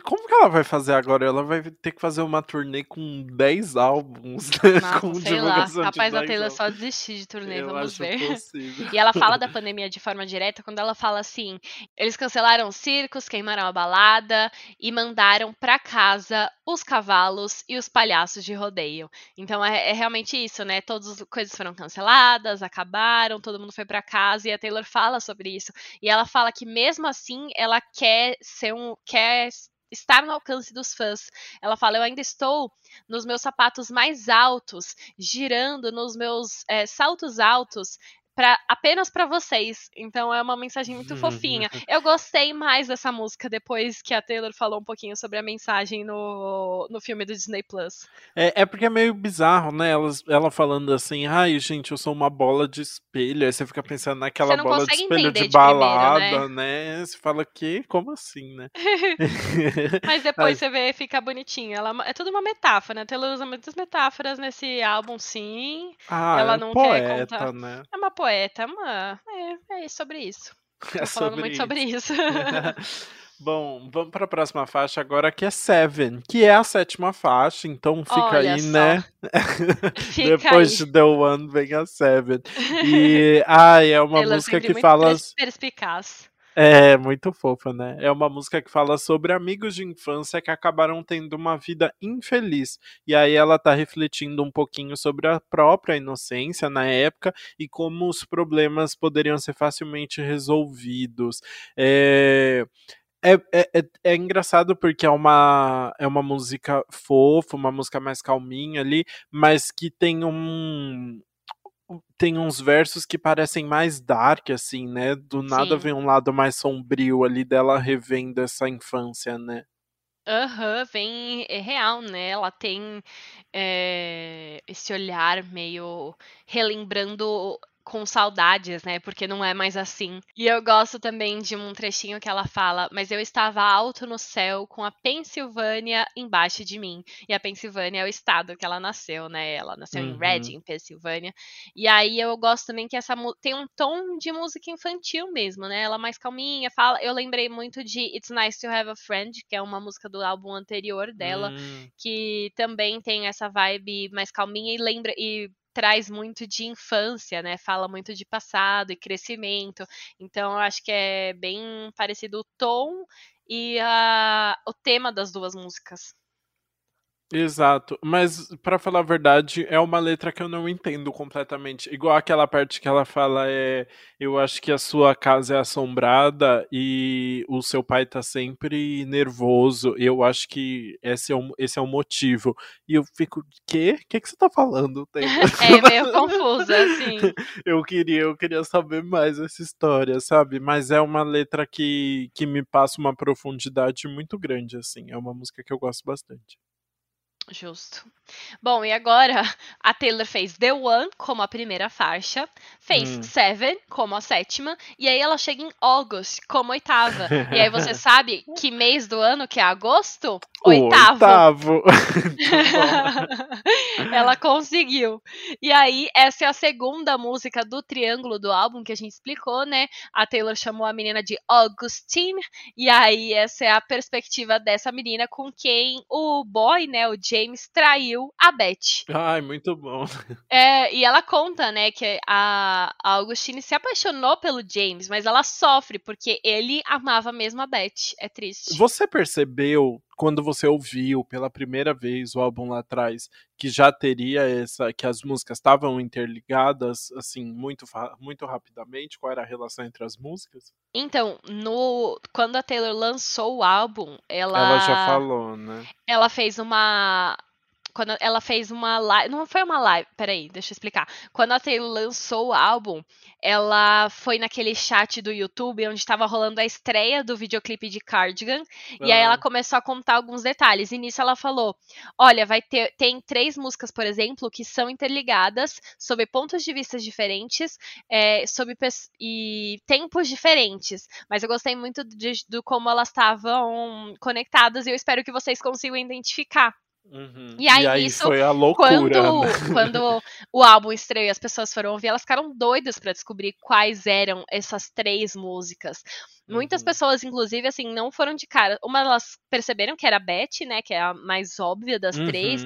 Como que ela vai fazer agora? Ela vai ter que fazer uma turnê com 10 álbuns, né? <laughs> Nossa, com sei lá. Capaz da 10 Taylor álbuns. só desistir de turnê, Eu vamos ver. possível. E ela fala da <laughs> pandemia de forma direta quando ela fala assim: eles cancelaram os circos, queimaram a balada e mandaram pra casa os cavalos e os palhaços de rodeio. Então é, é realmente isso, né? Todas as coisas foram canceladas, acabaram, todo mundo foi pra casa e a Taylor fala sobre isso. E ela fala que mesmo assim ela quer ser um. quer estar no alcance dos fãs. Ela fala: Eu ainda estou nos meus sapatos mais altos, girando nos meus é, saltos altos. Pra, apenas para vocês. Então é uma mensagem muito fofinha. <laughs> Eu gostei mais dessa música depois que a Taylor falou um pouquinho sobre a mensagem no, no filme do Disney Plus. É, é porque é meio bizarro, né? Ela, ela falando assim, ai, gente, eu sou uma bola de espelho. Aí você fica pensando naquela bola de espelho de de primeiro, balada, né? Você fala que? Como assim, né? <laughs> Mas depois você vê fica bonitinho. Ela, é tudo uma metáfora, né? A Taylor usa muitas metáforas nesse álbum, sim. Ah, Ela é não quer poeta, contar. né? É uma poeta, é uma. É, é sobre isso. Tô <laughs> É falando sobre muito isso. sobre isso. <laughs> Bom, vamos para a próxima faixa agora, que é Seven, que é a sétima faixa, então fica Olha aí, só. né? <laughs> Fica Depois aí. de The One vem a Seven. E, ai, é uma Taylor música sempre que fala. pers- perspicaz. É, muito fofa, né? É uma música que fala sobre amigos de infância que acabaram tendo uma vida infeliz. E aí ela tá refletindo um pouquinho sobre a própria inocência na época e como os problemas poderiam ser facilmente resolvidos. É. É, é, é, é engraçado porque é uma, é uma música fofa, uma música mais calminha ali, mas que tem um, tem uns versos que parecem mais dark, assim, né? Do nada Sim. vem um lado mais sombrio ali dela revendo essa infância, né? Aham, vem é real, né? Ela tem é, esse olhar meio relembrando com saudades, né? Porque não é mais assim. E eu gosto também de um trechinho que ela fala: Mas eu estava alto no céu com a Pensilvânia embaixo de mim. E a Pensilvânia é o estado que ela nasceu, né? Ela nasceu em Uhum. Reading, Pensilvânia. E aí eu gosto também que essa tem um tom de música infantil mesmo, né? Ela mais calminha, fala. Eu lembrei muito de It's Nice to Have a Friend, que é uma música do álbum anterior dela, Hum, que também tem essa vibe mais calminha e lembra e traz muito de infância, né? Fala muito de passado e crescimento. Então eu acho que é bem parecido o tom e a- o tema das duas músicas. Exato. Mas, pra falar a verdade, é uma letra que eu não entendo completamente. Igual aquela parte que ela fala é. Eu acho que a sua casa é assombrada e o seu pai tá sempre nervoso. Eu acho que esse é o, esse é o motivo. E eu fico, quê? O que, que você tá falando? <laughs> É meio confusa, assim. <laughs> eu queria, eu queria saber mais essa história, sabe? Mas é uma letra que, que me passa uma profundidade muito grande, assim. É uma música que eu gosto bastante. Justo. Bom, e agora a Taylor fez The One como a primeira faixa, fez Hum. Seven como a sétima, e aí ela chega em August como oitava. E aí você <laughs> sabe que mês do ano que é agosto? Oitavo. Oitavo. <laughs> Ela conseguiu. E aí, essa é a segunda música do triângulo do álbum que a gente explicou, né? A Taylor chamou a menina de Augustine. E aí, essa é a perspectiva dessa menina com quem o boy, né? O James traiu a Beth. Ai, muito bom. É, e ela conta, né, que a, a Augustine se apaixonou pelo James, mas ela sofre porque ele amava mesmo a Beth. É triste. Você percebeu, quando você ouviu pela primeira vez o álbum lá atrás, que já teria essa. que as músicas estavam interligadas, assim, muito, muito rapidamente? Qual era a relação entre as músicas? Então, no quando a Taylor lançou o álbum, ela Ela já falou, né? ela fez uma quando ela fez uma live, não foi uma live, peraí, deixa eu explicar. Quando a Taylor lançou o álbum, ela foi naquele chat do YouTube onde estava rolando a estreia do videoclipe de Cardigan, e aí ela Ah. começou a contar alguns detalhes. E nisso ela falou: "Olha, vai ter tem três músicas, por exemplo, que são interligadas sob pontos de vista diferentes, é, sob e tempos diferentes. Mas eu gostei muito de, do como elas estavam conectadas e eu espero que vocês consigam identificar. Uhum. E aí, e aí foi a loucura. Quando, né? <laughs> quando o álbum estreou e as pessoas foram ouvir, elas ficaram doidas para descobrir quais eram essas três músicas. Muitas uhum. pessoas, inclusive, assim, não foram de cara. Uma elas perceberam que era a Beth, né? Que é a mais óbvia das uhum. três.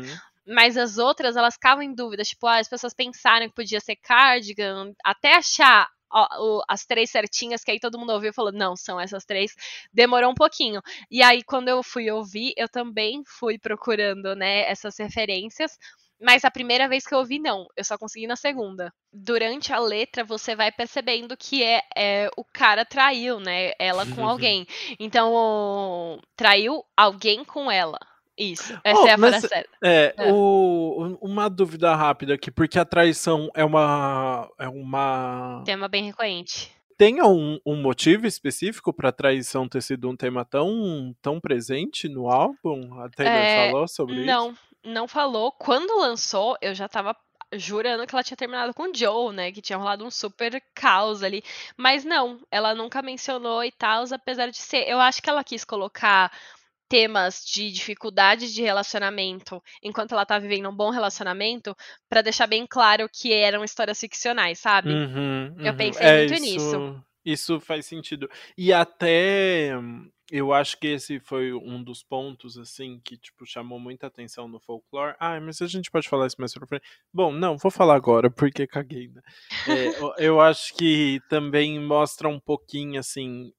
Mas as outras, elas ficavam em dúvida. Tipo, ah, as pessoas pensaram que podia ser Cardigan, até achar ó, as três certinhas, que aí todo mundo ouviu e falou, não, são essas três. Demorou um pouquinho. E aí, quando eu fui ouvir, eu também fui procurando, né, essas referências. Mas a primeira vez que eu ouvi, não. Eu só consegui na segunda. Durante a letra, você vai percebendo que é, é o cara traiu, né? Ela com alguém. Então, traiu alguém com ela. Isso, essa oh, é a frase certa. É, é. O, uma dúvida rápida aqui, porque a traição é uma. É uma. Tema bem recorrente. Tem um, um motivo específico para traição ter sido um tema tão, tão presente no álbum? A Taylor é, falou sobre não, isso? Não, não falou. Quando lançou, eu já tava jurando que ela tinha terminado com o Joe, né? Que tinha rolado um super caos ali. Mas não, ela nunca mencionou e tal, apesar de ser. Eu acho que ela quis colocar temas de dificuldades de relacionamento enquanto ela tá vivendo um bom relacionamento para deixar bem claro que eram histórias ficcionais, sabe? Uhum, uhum. Eu pensei é, muito isso, nisso. Isso faz sentido. E até eu acho que esse foi um dos pontos, assim, que, tipo, chamou muita atenção no folclore. Ah, mas a gente pode falar isso mais pra frente. Bom, não, vou falar agora, porque caguei, né? É, eu acho que também mostra um pouquinho, assim,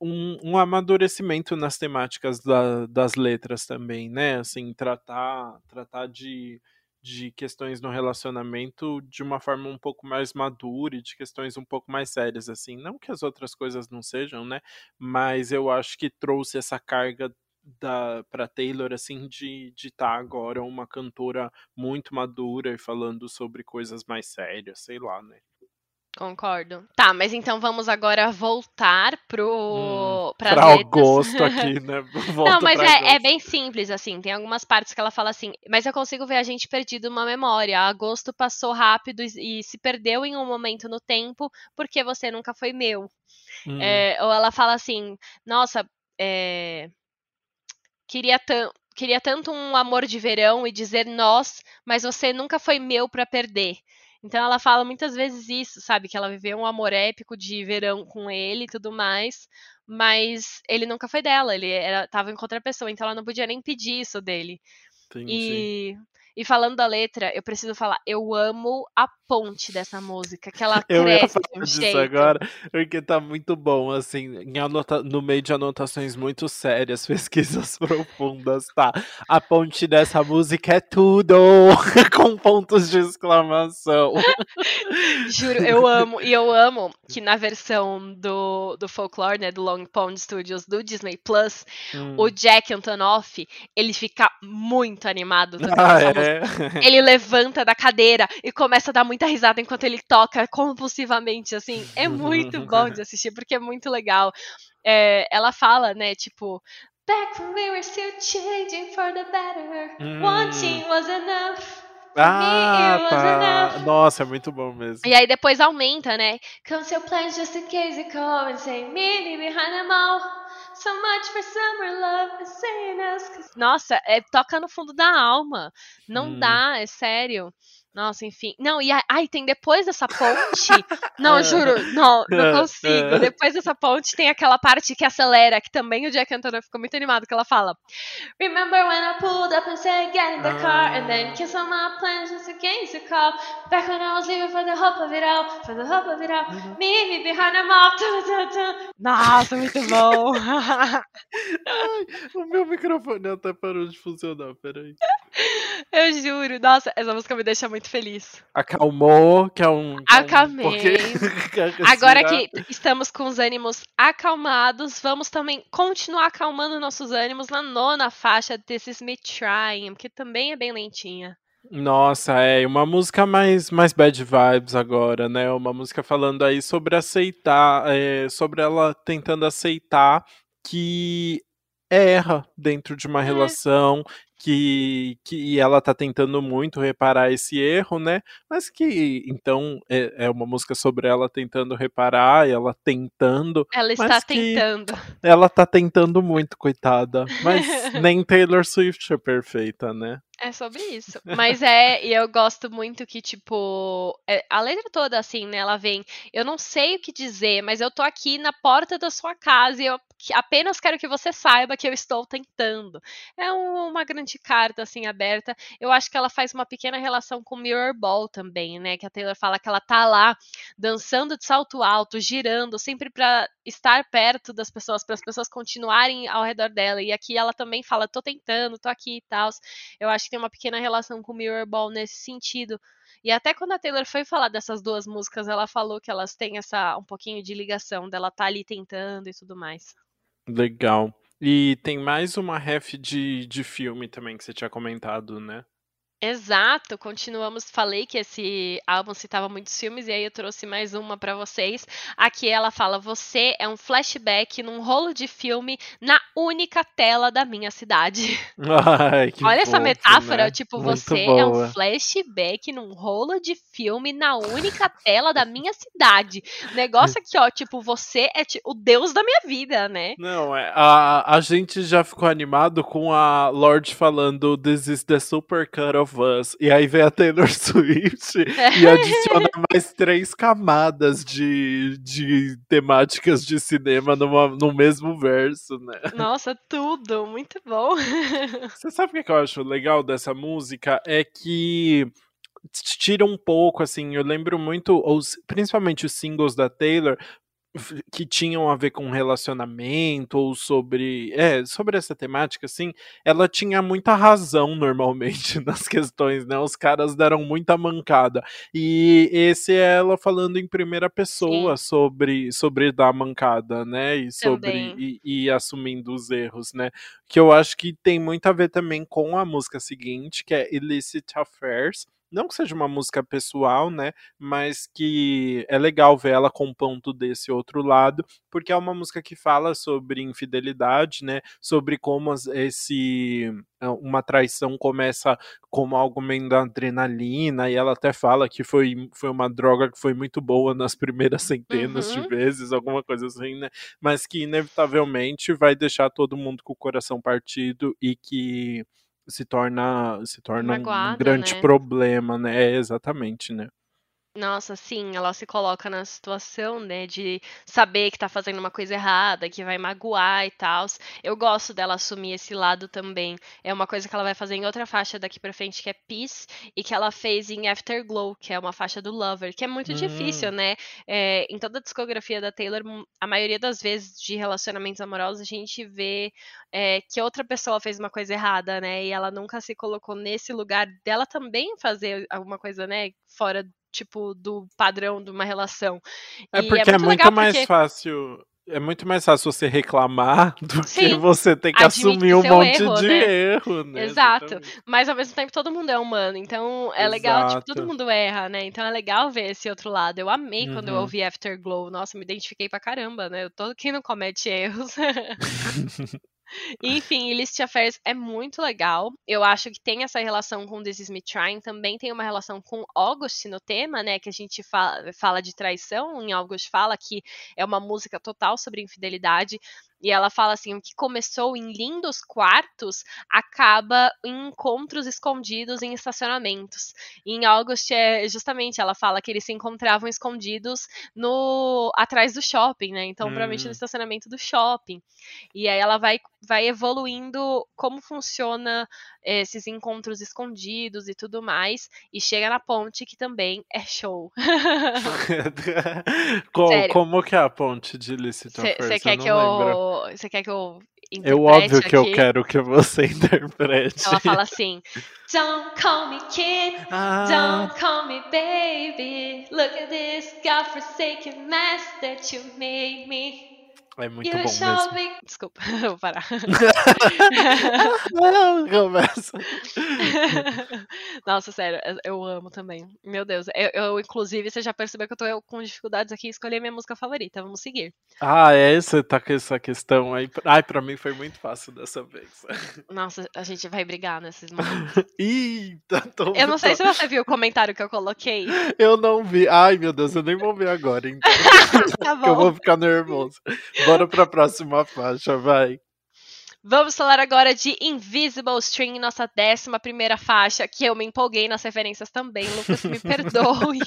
um, um amadurecimento nas temáticas da, das letras também, né? Assim, tratar, tratar de, de questões no relacionamento de uma forma um pouco mais madura e de questões um pouco mais sérias, assim. Não que as outras coisas não sejam, né? Mas eu acho que trouxe essa carga da para Taylor assim de de estar tá agora uma cantora muito madura e falando sobre coisas mais sérias, sei lá, né? Concordo. Tá, mas então vamos agora voltar pro. Hum, pra gosto aqui, <laughs> né? <laughs> Volta Não, mas é, é, bem simples, assim. Tem algumas partes que ela fala assim, mas eu consigo ver a gente perdido uma memória. Agosto passou rápido e, e se perdeu em um momento no tempo porque você nunca foi meu. Hum. É, ou ela fala assim, nossa, é, queria tanto. Queria tanto um amor de verão e dizer nós, mas você nunca foi meu para perder. Então ela fala muitas vezes isso, sabe? Que ela viveu um amor épico de verão com ele e tudo mais, mas ele nunca foi dela, ele era, tava em outra pessoa, então ela não podia nem pedir isso dele. Entendi. E e falando da letra, eu preciso falar, eu amo a ponte dessa música, que ela <laughs> eu cresce ia falar um disso jeito. agora, porque tá muito bom, assim, anota... no meio de anotações muito sérias, <laughs> pesquisas profundas, tá? A ponte dessa música é tudo, <laughs> com pontos de exclamação. Juro, eu amo, e eu amo que na versão do, do Folklore, né, do Long Pond Studios, do Disney Plus, hum. o Jack Antonoff, ele fica muito animado também. Ah, é? É. <laughs> Ele levanta da cadeira e começa a dar muita risada enquanto ele toca compulsivamente, assim. É muito <laughs> bom de assistir, porque é muito legal. É, ela fala, né, tipo, Back when we were still changing for the better, hum. wanting was enough. Ah, tá. Nossa, é muito bom mesmo. E aí depois aumenta, né? Come your plans just in case you call and say, me behind them all. So much for summer love saying us. Nossa, é, toca no fundo da alma. Não hum. dá, é sério. Nossa, enfim. Não, e ai, tem depois dessa ponte. <laughs> não, juro, não, não consigo. Depois dessa ponte tem aquela parte que acelera, que também o Jack Antonoff ficou muito animado, que ela fala: Remember when I pulled up and said, get in the car, and then kiss all my plans just against the call. Back when I was leaving for the hope of it all, for the hope of it all. Uhum. Me, me behind them all. Nossa, muito bom. ai, o meu microfone até parou de funcionar, peraí. Eu juro, nossa, essa música me deixa muito feliz. Acalmou, que é um. Que Acalmei. É um <laughs> Agora que estamos com os ânimos acalmados, vamos também continuar acalmando nossos ânimos na nona faixa desses Me Trying, que também é bem lentinha. Nossa, é uma música mais, mais bad vibes agora, né? Uma música falando aí sobre aceitar, é, sobre ela tentando aceitar que erra dentro de uma é. relação, que, que ela tá tentando muito reparar esse erro, né? Mas que então é, é uma música sobre ela tentando reparar, ela tentando. Ela está tentando. Ela tá tentando muito, coitada. <laughs> Mas nem Taylor Swift é perfeita, né? É sobre isso. Mas é, e eu gosto muito que, tipo, é, a letra toda, assim, né? Ela vem. Eu não sei o que dizer, mas eu tô aqui na porta da sua casa e eu apenas quero que você saiba que eu estou tentando. É um, uma grande carta, assim, aberta. Eu acho que ela faz uma pequena relação com Mirror Ball também, né? Que a Taylor fala que ela tá lá dançando de salto alto, girando, sempre para estar perto das pessoas, para as pessoas continuarem ao redor dela. E aqui ela também fala: tô tentando, tô aqui e tal. Eu acho que tem uma pequena relação com Mirror Ball nesse sentido. E até quando a Taylor foi falar dessas duas músicas, ela falou que elas têm essa um pouquinho de ligação, dela tá ali tentando e tudo mais. Legal. E tem mais uma ref de, de filme também que você tinha comentado, né? Exato, continuamos. Falei que esse álbum citava muitos filmes e aí eu trouxe mais uma para vocês. Aqui ela fala: Você é um flashback num rolo de filme na única tela da minha cidade. <laughs> Ai, que Olha essa metáfora, né? tipo, Muito você boa. é um flashback num rolo de filme na única tela da minha cidade. Negócio aqui, ó, tipo, você é o deus da minha vida, né? Não, é, a, a gente já ficou animado com a Lorde falando This is the super cut of us. E aí vem a Taylor <laughs> Swift e adiciona <laughs> mais três camadas de, de temáticas de cinema numa, no mesmo verso, né? Nossa, tudo, muito bom. <laughs> Você sabe o que eu acho legal dessa música? É que tira um pouco, assim, eu lembro muito, os, principalmente os singles da Taylor, que tinham a ver com relacionamento ou sobre é sobre essa temática assim ela tinha muita razão normalmente <laughs> nas questões né os caras deram muita mancada. E esse é ela falando em primeira pessoa Sim. sobre sobre dar mancada né e sobre e, e assumindo os erros né. Que eu acho que tem muito a ver também com a música seguinte que é Illicit Affairs não que seja uma música pessoal, né? Mas que é legal ver ela compondo desse outro lado, porque é uma música que fala sobre infidelidade, né? Sobre como esse uma traição começa como algo meio da adrenalina, e ela até fala que foi, foi uma droga que foi muito boa nas <laughs> primeiras centenas Uhum. de vezes, alguma coisa assim, né? Mas que inevitavelmente vai deixar todo mundo com o coração partido e que se torna se torna um Magoada, grande né? problema, né? É, exatamente, né? Nossa, sim, ela se coloca na situação, né, de saber que tá fazendo uma coisa errada, que vai magoar e tal. Eu gosto dela assumir esse lado também. É uma coisa que ela vai fazer em outra faixa daqui pra frente, que é Peace, e que ela fez em Afterglow, que é uma faixa do Lover, que é muito Hum. difícil, né? É, em toda a discografia da Taylor, a maioria das vezes de relacionamentos amorosos, a gente vê é, que outra pessoa fez uma coisa errada, né? E ela nunca se colocou nesse lugar dela também fazer alguma coisa, né, fora tipo, do padrão de uma relação. É E porque é muito, legal mais porque- fácil. É muito mais fácil você reclamar <laughs> do que Sim, você ter que assumir um monte erro, de né? erro, né? Exato. Exatamente. Mas ao mesmo tempo todo mundo é humano, então é legal, tipo, todo Exato. mundo erra, né? Então é legal ver esse outro lado. Eu amei quando eu Uhum. ouvi Afterglow. Nossa, me identifiquei pra caramba, né? Eu tô quem não comete erros. <laughs> Enfim, Illicit Affairs é muito legal. Eu acho que tem essa relação com This Is Me Trying, também tem uma relação com August no tema, né? Que a gente fala, fala de traição. Em August fala que é uma música total sobre infidelidade. E ela fala assim: o que começou em lindos quartos acaba em encontros escondidos em estacionamentos. E em August é justamente ela fala que eles se encontravam escondidos no atrás do shopping, né? Então, provavelmente Hum. no estacionamento do shopping. E aí ela vai, vai evoluindo como funciona esses encontros escondidos e tudo mais. E chega na ponte, que também é show. <laughs> <laughs> Co- Sério. Como que é a ponte de Affairs? Você quer, que lembro. Você quer que eu É interprete óbvio que eu quero que você <laughs> interprete. Ela fala assim: Don't call me kid, Ah, don't call me baby. Look at this godforsaken mess that you made me. É muito bom mesmo. Desculpa, <laughs> vou parar. <laughs> Não, começa. Nossa, sério, eu amo também. Meu Deus, eu, eu, inclusive, você já percebeu que eu tô com dificuldades aqui em escolher minha música favorita. Vamos seguir. Ah, é? Você tá com essa questão aí. Ai, pra mim foi muito fácil dessa vez. Nossa, a gente vai brigar nesses momentos. <laughs> Eita, tô Eu não sei se você viu o comentário que eu coloquei. Eu não vi. Ai, meu Deus, eu nem vou ver agora, então. tá bom. eu vou ficar nervoso. Bora pra próxima faixa, vai. Vamos falar agora de Invisible String, nossa décima primeira faixa, que eu me empolguei nas referências também. Lucas, me <laughs> perdoe.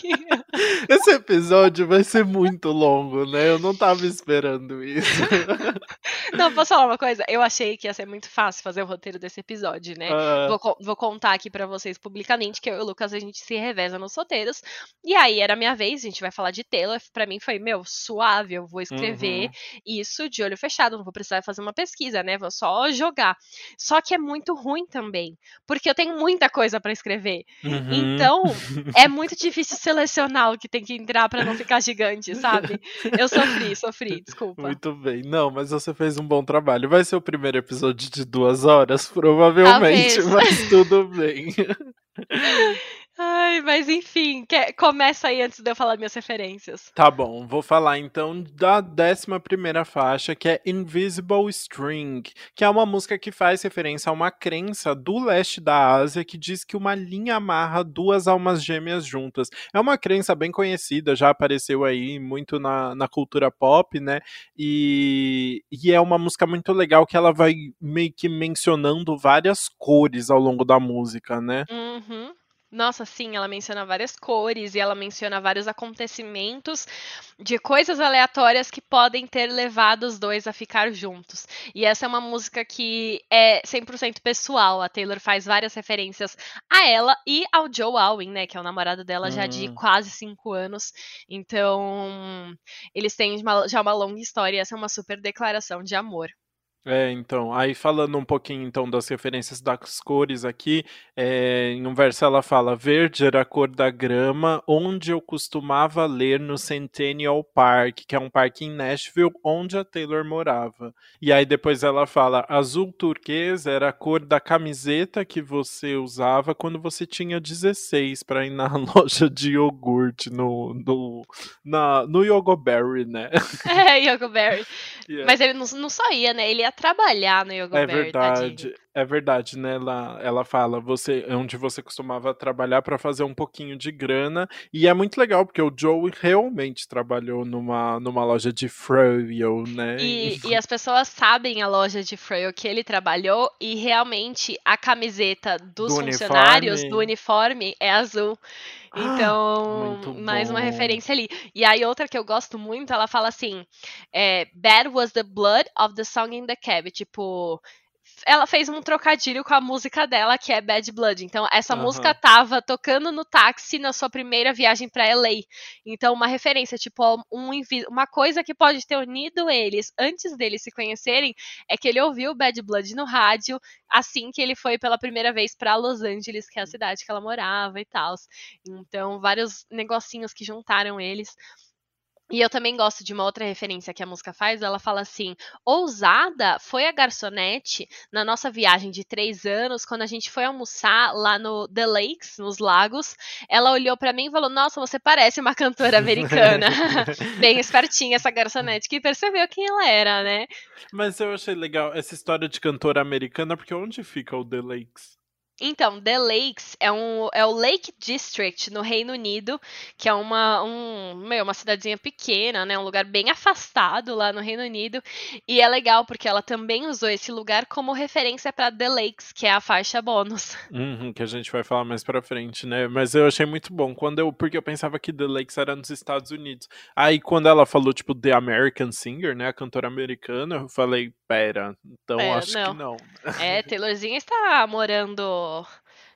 <laughs> Esse episódio vai ser muito longo, né? Eu não tava esperando isso. <laughs> Não, posso falar uma coisa? Eu achei que ia ser muito fácil fazer o roteiro desse episódio, né? Ah. Vou, vou, contar aqui para vocês publicamente que eu e o Lucas a gente se reveza nos roteiros. E aí era minha vez, a gente vai falar de Taylor. Pra mim foi, meu, suave, eu vou escrever uhum. isso de olho fechado, não vou precisar fazer uma pesquisa, né? Vou só jogar. Só que é muito ruim também, porque eu tenho muita coisa para escrever. Uhum. Então, <laughs> é muito difícil selecionar o que tem que entrar para não ficar gigante, sabe? Eu sofri, sofri, desculpa. Muito bem. Não, mas você fez um bom trabalho. Vai ser o primeiro episódio de duas horas, provavelmente, Talvez. mas tudo bem. <laughs> Ai, mas enfim, quer- começa aí antes de eu falar minhas referências. Tá bom, vou falar então da décima primeira faixa, que é Invisible String, que é uma música que faz referência a uma crença do leste da Ásia que diz que uma linha amarra duas almas gêmeas juntas. É uma crença bem conhecida, já apareceu aí muito na, na cultura pop, né? E, e é uma música muito legal que ela vai meio que mencionando várias cores ao longo da música, né? Uhum. Nossa, sim, ela menciona várias cores e ela menciona vários acontecimentos de coisas aleatórias que podem ter levado os dois a ficar juntos. E essa é uma música que é 100% pessoal. A Taylor faz várias referências a ela e ao Joe Alwyn, né, que é o namorado dela já de Hum. quase cinco anos. Então, eles têm uma- já uma longa história e essa é uma super declaração de amor. É, então, aí falando um pouquinho então das referências das cores aqui, é, em um verso ela fala: Verde era a cor da grama, onde eu costumava ler no Centennial Park, que é um parque em Nashville, onde a Taylor morava. E aí depois ela fala: Azul turquesa era a cor da camiseta que você usava quando você tinha 16 para ir na <laughs> loja de iogurte no, no, na, no Yogoberry, né? <laughs> É, Yogo Berry. Yeah. Mas ele não, não só ia, né? Ele ia trabalhar no Yogo É Berry, tadinho. É verdade, né? Ela, ela fala você onde você costumava trabalhar para fazer um pouquinho de grana e é muito legal porque o Joey realmente trabalhou numa, numa loja de froyo, né? E, e as pessoas sabem a loja de Frail que ele trabalhou e realmente a camiseta dos Do funcionários uniforme. do uniforme é azul. Então, muito mais uma referência ali. E aí, outra que eu gosto muito, ela fala assim: é, Bad was the blood of the song in the cab. Tipo, ela fez um trocadilho com a música dela, que é Bad Blood. Então, essa Aham. música tava tocando no táxi na sua primeira viagem pra LA. Então, uma referência, tipo, um, uma coisa que pode ter unido eles antes deles se conhecerem é que ele ouviu Bad Blood no rádio assim que ele foi pela primeira vez pra Los Angeles, que é a cidade que ela morava e tal. Então, vários negocinhos que juntaram eles. E eu também gosto de uma outra referência que a música faz. Ela fala assim: Ousada foi a garçonete na nossa viagem de três anos, quando a gente foi almoçar lá no The Lakes, nos lagos. Ela olhou pra mim e falou: Nossa, você parece uma cantora americana. <laughs> Bem espertinha essa garçonete, que percebeu quem ela era, né? Mas eu achei legal essa história de cantora americana, porque onde fica o The Lakes? Então, The Lakes é, um, é o Lake District no Reino Unido, que é uma, um, meu, uma cidadezinha pequena, né? Um lugar bem afastado lá no Reino Unido. E é legal porque ela também usou esse lugar como referência para The Lakes, que é a faixa bônus. <laughs> Uhum, que a gente vai falar mais pra frente, né? Mas eu achei muito bom quando eu, porque eu pensava que The Lakes era nos Estados Unidos. Aí quando ela falou tipo The American Singer, né, a cantora americana, eu falei, pera, então É, acho não. que não. É, <laughs> Taylorzinha está morando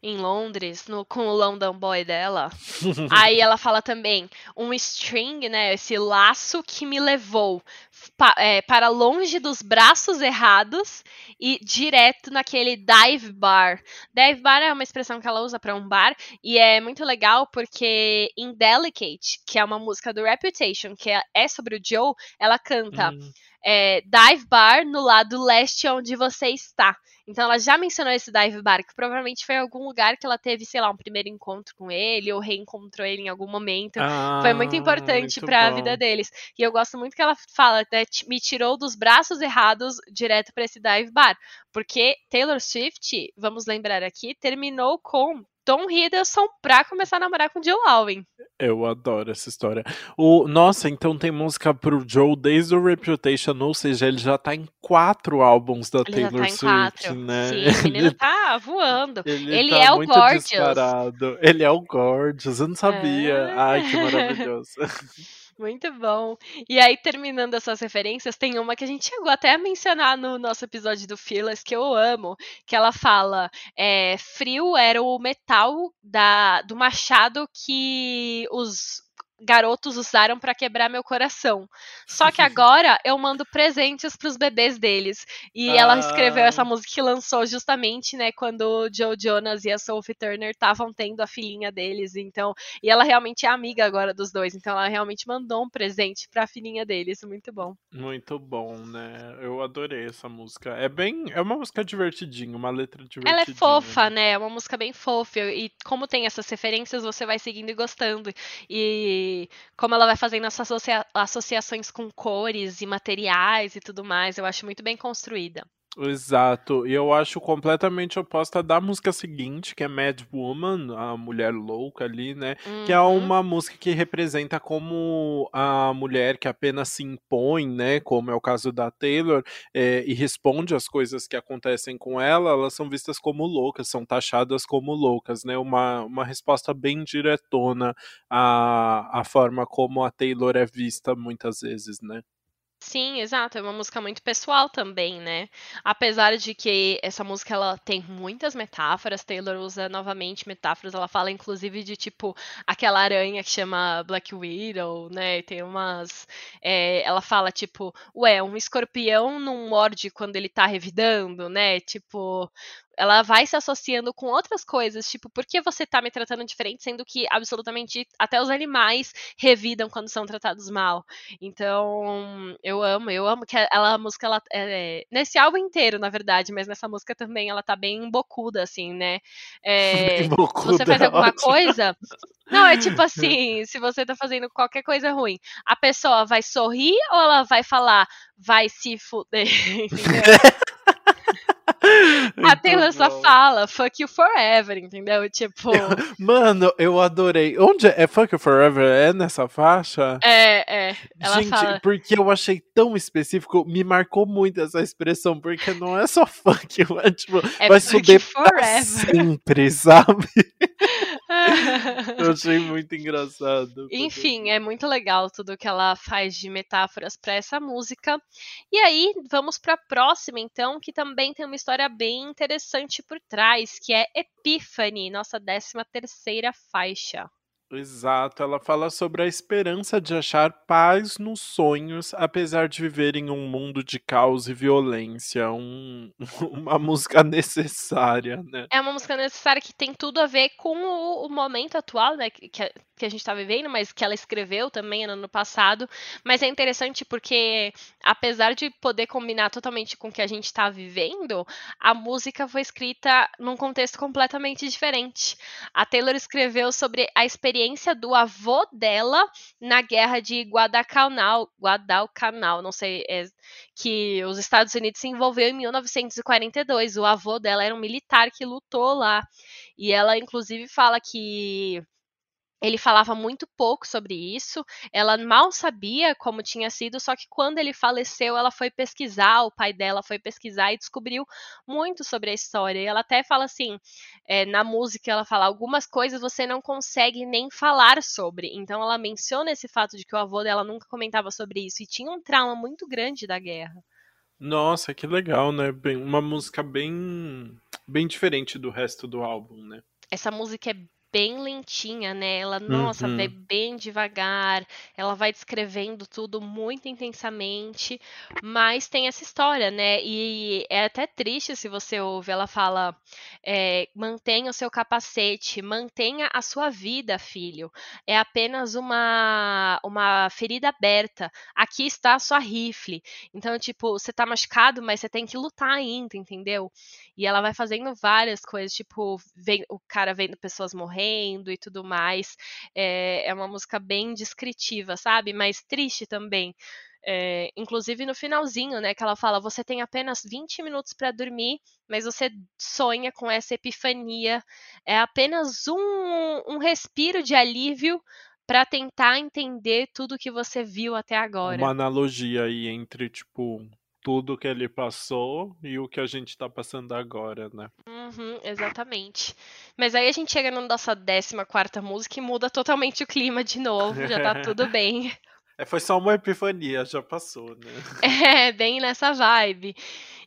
em Londres no, com o London Boy dela. Aí ela fala também um string, né? Esse laço que me levou pa- é, para longe dos braços errados e direto naquele dive bar. Dive bar é uma expressão que ela usa para um bar e é muito legal porque em Delicate, que é uma música do Reputation, que é, é sobre o Joe, ela canta. Hum, é, dive bar no lado leste onde você está. Então ela já mencionou esse dive bar, que provavelmente foi algum lugar que ela teve, sei lá, um primeiro encontro com ele, ou reencontrou ele em algum momento. Ah, foi muito importante para a vida deles. E eu gosto muito que ela fala, até me tirou dos braços errados direto para esse dive bar. Porque Taylor Swift, vamos lembrar aqui, terminou com Tom Hiddleston pra começar a namorar com Joe Alwyn. Eu adoro essa história. O, nossa, então tem música pro Joe desde o Reputation, ou seja, ele já tá em quatro álbuns da ele Taylor Swift, quatro. né? Sim, o menino tá <laughs> voando. Ele, ele tá é o Gorgeous. Disparado. Ele é o Gorgeous, eu não sabia. É. Ai, que maravilhoso. <laughs> Muito bom. E aí, terminando essas referências, tem uma que a gente chegou até a mencionar no nosso episódio do Fearless, que eu amo, que ela fala, é, frio era o metal da, do machado que os garotos usaram para quebrar meu coração. Só que <laughs> agora eu mando presentes para os bebês deles. E ah. ela escreveu essa música que lançou justamente, né, quando o Joe Jonas e a Sophie Turner estavam tendo a filhinha deles. Então, e ela realmente é amiga agora dos dois. Então, ela realmente mandou um presente para a filhinha deles. Muito bom. Muito bom, né? Eu adorei essa música. É bem, é uma música divertidinha, uma letra divertidinha. Ela é fofa, né? É uma música bem fofa. E como tem essas referências, você vai seguindo e gostando. E como ela vai fazendo essas associa associações com cores e materiais e tudo mais. Eu acho muito bem construída. Exato, e eu acho completamente oposta da música seguinte, que é Mad Woman, a mulher louca ali, né? Uhum. Que é uhum. uma música que representa como a mulher que apenas se impõe, né? Como é o caso da Taylor, é, e responde às coisas que acontecem com ela, elas são vistas como loucas, são taxadas como loucas, né? Uma, uma resposta bem diretona à, à forma como a Taylor é vista muitas vezes, né? Sim, exato. É uma música muito pessoal também, né? Apesar de que essa música ela tem muitas metáforas, Taylor usa novamente metáforas. Ela fala inclusive de tipo aquela aranha que chama Black Widow, né? Tem umas. É, ela fala tipo, ué, um escorpião não morde quando ele tá revidando, né? Tipo, ela vai se associando com outras coisas, tipo, por que você tá me tratando diferente, sendo que absolutamente até os animais revidam quando são tratados mal. Então, eu amo, eu amo que ela, a música, ela, é, nesse álbum inteiro, na verdade, mas nessa música também, ela tá bem bocuda, assim, né? É, <laughs> bocuda, você faz alguma ótimo. coisa. Não, é tipo <laughs> assim, se você tá fazendo qualquer coisa ruim, a pessoa vai sorrir ou ela vai falar, vai se fuder? <laughs> <laughs> a Taylor só fala fuck you forever, entendeu? Tipo. <laughs> Mano, eu adorei. Onde é? é fuck you forever? É nessa faixa? É, é. Ela Gente, fala... porque eu achei tão específico, me marcou muito essa expressão, porque não é só <laughs> fuck you, é tipo, é vai subir forever. sempre, sabe? Eu <laughs> achei muito engraçado. Enfim, é muito legal tudo que ela faz de metáforas para essa música. E aí, vamos para a próxima, então, que também tem uma história bem interessante por trás, que é Epiphany, nossa 13 terceira faixa. Exato, ela fala sobre a esperança de achar paz nos sonhos, apesar de viver em um mundo de caos e violência. Um, <laughs> uma música <laughs> necessária, né? É uma música necessária que tem tudo a ver com o, o momento atual, né? Que, que a gente está vivendo, mas que ela escreveu também no ano passado. Mas é interessante porque, apesar de poder combinar totalmente com o que a gente está vivendo, a música foi escrita num contexto completamente diferente. A Taylor escreveu sobre a experiência do avô dela na guerra de Guadalcanal, Guadalcanal, não sei, é, que os Estados Unidos se envolveu em 1942. O avô dela era um militar que lutou lá. E ela, inclusive, fala que ele falava muito pouco sobre isso, ela mal sabia como tinha sido, só que quando ele faleceu, ela foi pesquisar, o pai dela foi pesquisar e descobriu muito sobre a história. E ela até fala assim, é, na música, ela fala algumas coisas você não consegue nem falar sobre. Então ela menciona esse fato de que o avô dela nunca comentava sobre isso e tinha um trauma muito grande da guerra. Nossa, que legal, né? Bem, uma música bem, bem diferente do resto do álbum, né? Essa música é bem lentinha, né? Ela, nossa, Uhum. vai bem devagar, ela vai descrevendo tudo muito intensamente, mas tem essa história, né? E é até triste se você ouve, ela fala, é, mantenha o seu capacete, mantenha a sua vida, filho. É apenas uma, uma ferida aberta. Aqui está a sua rifle. Então, tipo, você tá machucado, mas você tem que lutar ainda, entendeu? E ela vai fazendo várias coisas, tipo, vem, o cara vendo pessoas morrendo e tudo mais. É, é uma música bem descritiva, sabe? Mas triste também. É, inclusive no finalzinho, né, que ela fala: você tem apenas 20 minutos para dormir, mas você sonha com essa epifania. É apenas um, um respiro de alívio para tentar entender tudo que você viu até agora. Uma analogia aí entre, tipo, tudo que ele passou e o que a gente tá passando agora, né? Uhum, exatamente. Mas aí a gente chega na nossa 14 música e muda totalmente o clima de novo, já tá tudo <laughs> bem. É, foi só uma epifania, já passou, né? <laughs> É, bem nessa vibe.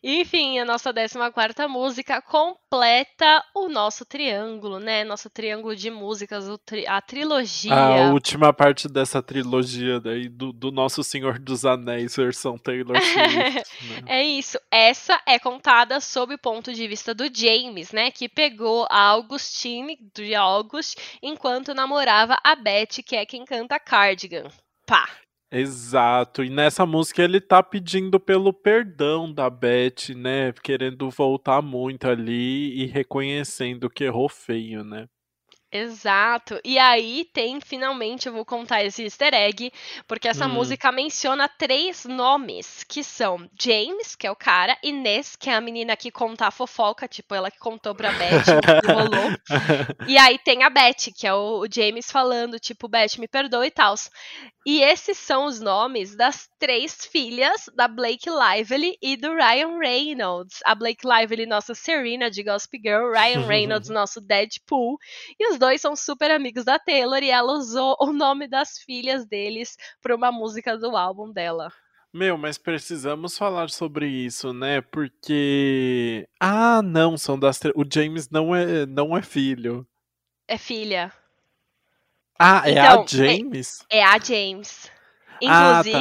Enfim, a nossa 14 música completa o nosso triângulo, né? Nosso triângulo de músicas, a trilogia. A última parte dessa trilogia daí do, do nosso Senhor dos Anéis, versão Taylor <laughs> Swift. né? É isso. Essa é contada sob o ponto de vista do James, né? Que pegou a Augustine, de August, enquanto namorava a Beth, que é quem canta Cardigan. Pá! Exato, e nessa música ele tá pedindo pelo perdão da Beth, né? Querendo voltar muito ali e reconhecendo que errou feio, né? Exato. E aí tem, finalmente, eu vou contar esse easter egg, porque essa Hum. música menciona três nomes, que são James, que é o cara, Inês, que é a menina que conta a fofoca, tipo, ela que contou pra Beth que <laughs> rolou. E aí tem a Beth, que é o, o James falando, tipo, Beth, me perdoa e tal. E esses são os nomes das três filhas da Blake Lively e do Ryan Reynolds. A Blake Lively, nossa Serena de Gossip Girl, Ryan <laughs> Reynolds, nosso Deadpool. E os dois são super amigos da Taylor e ela usou o nome das filhas deles para uma música do álbum dela. Meu, mas precisamos falar sobre isso, né? Porque. Ah, não, são das. O James não é, não é filho. É filha. Ah, é Então, a James? É a James. Ah, tá.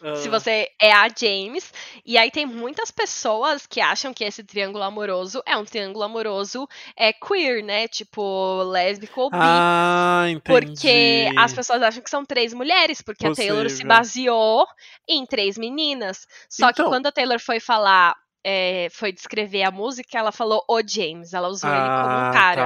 Inclusive, se Ah. você é a James, e aí tem muitas pessoas que acham que esse triângulo amoroso é um triângulo amoroso é queer, né? Tipo, lésbico ou bi. Ah, entendi. Porque as pessoas acham que são três mulheres, porque a Taylor se Possível. baseou em três meninas. Só que Então- quando a Taylor foi falar, é, foi descrever a música, ela falou o James, ela usou ele como um Ah, cara.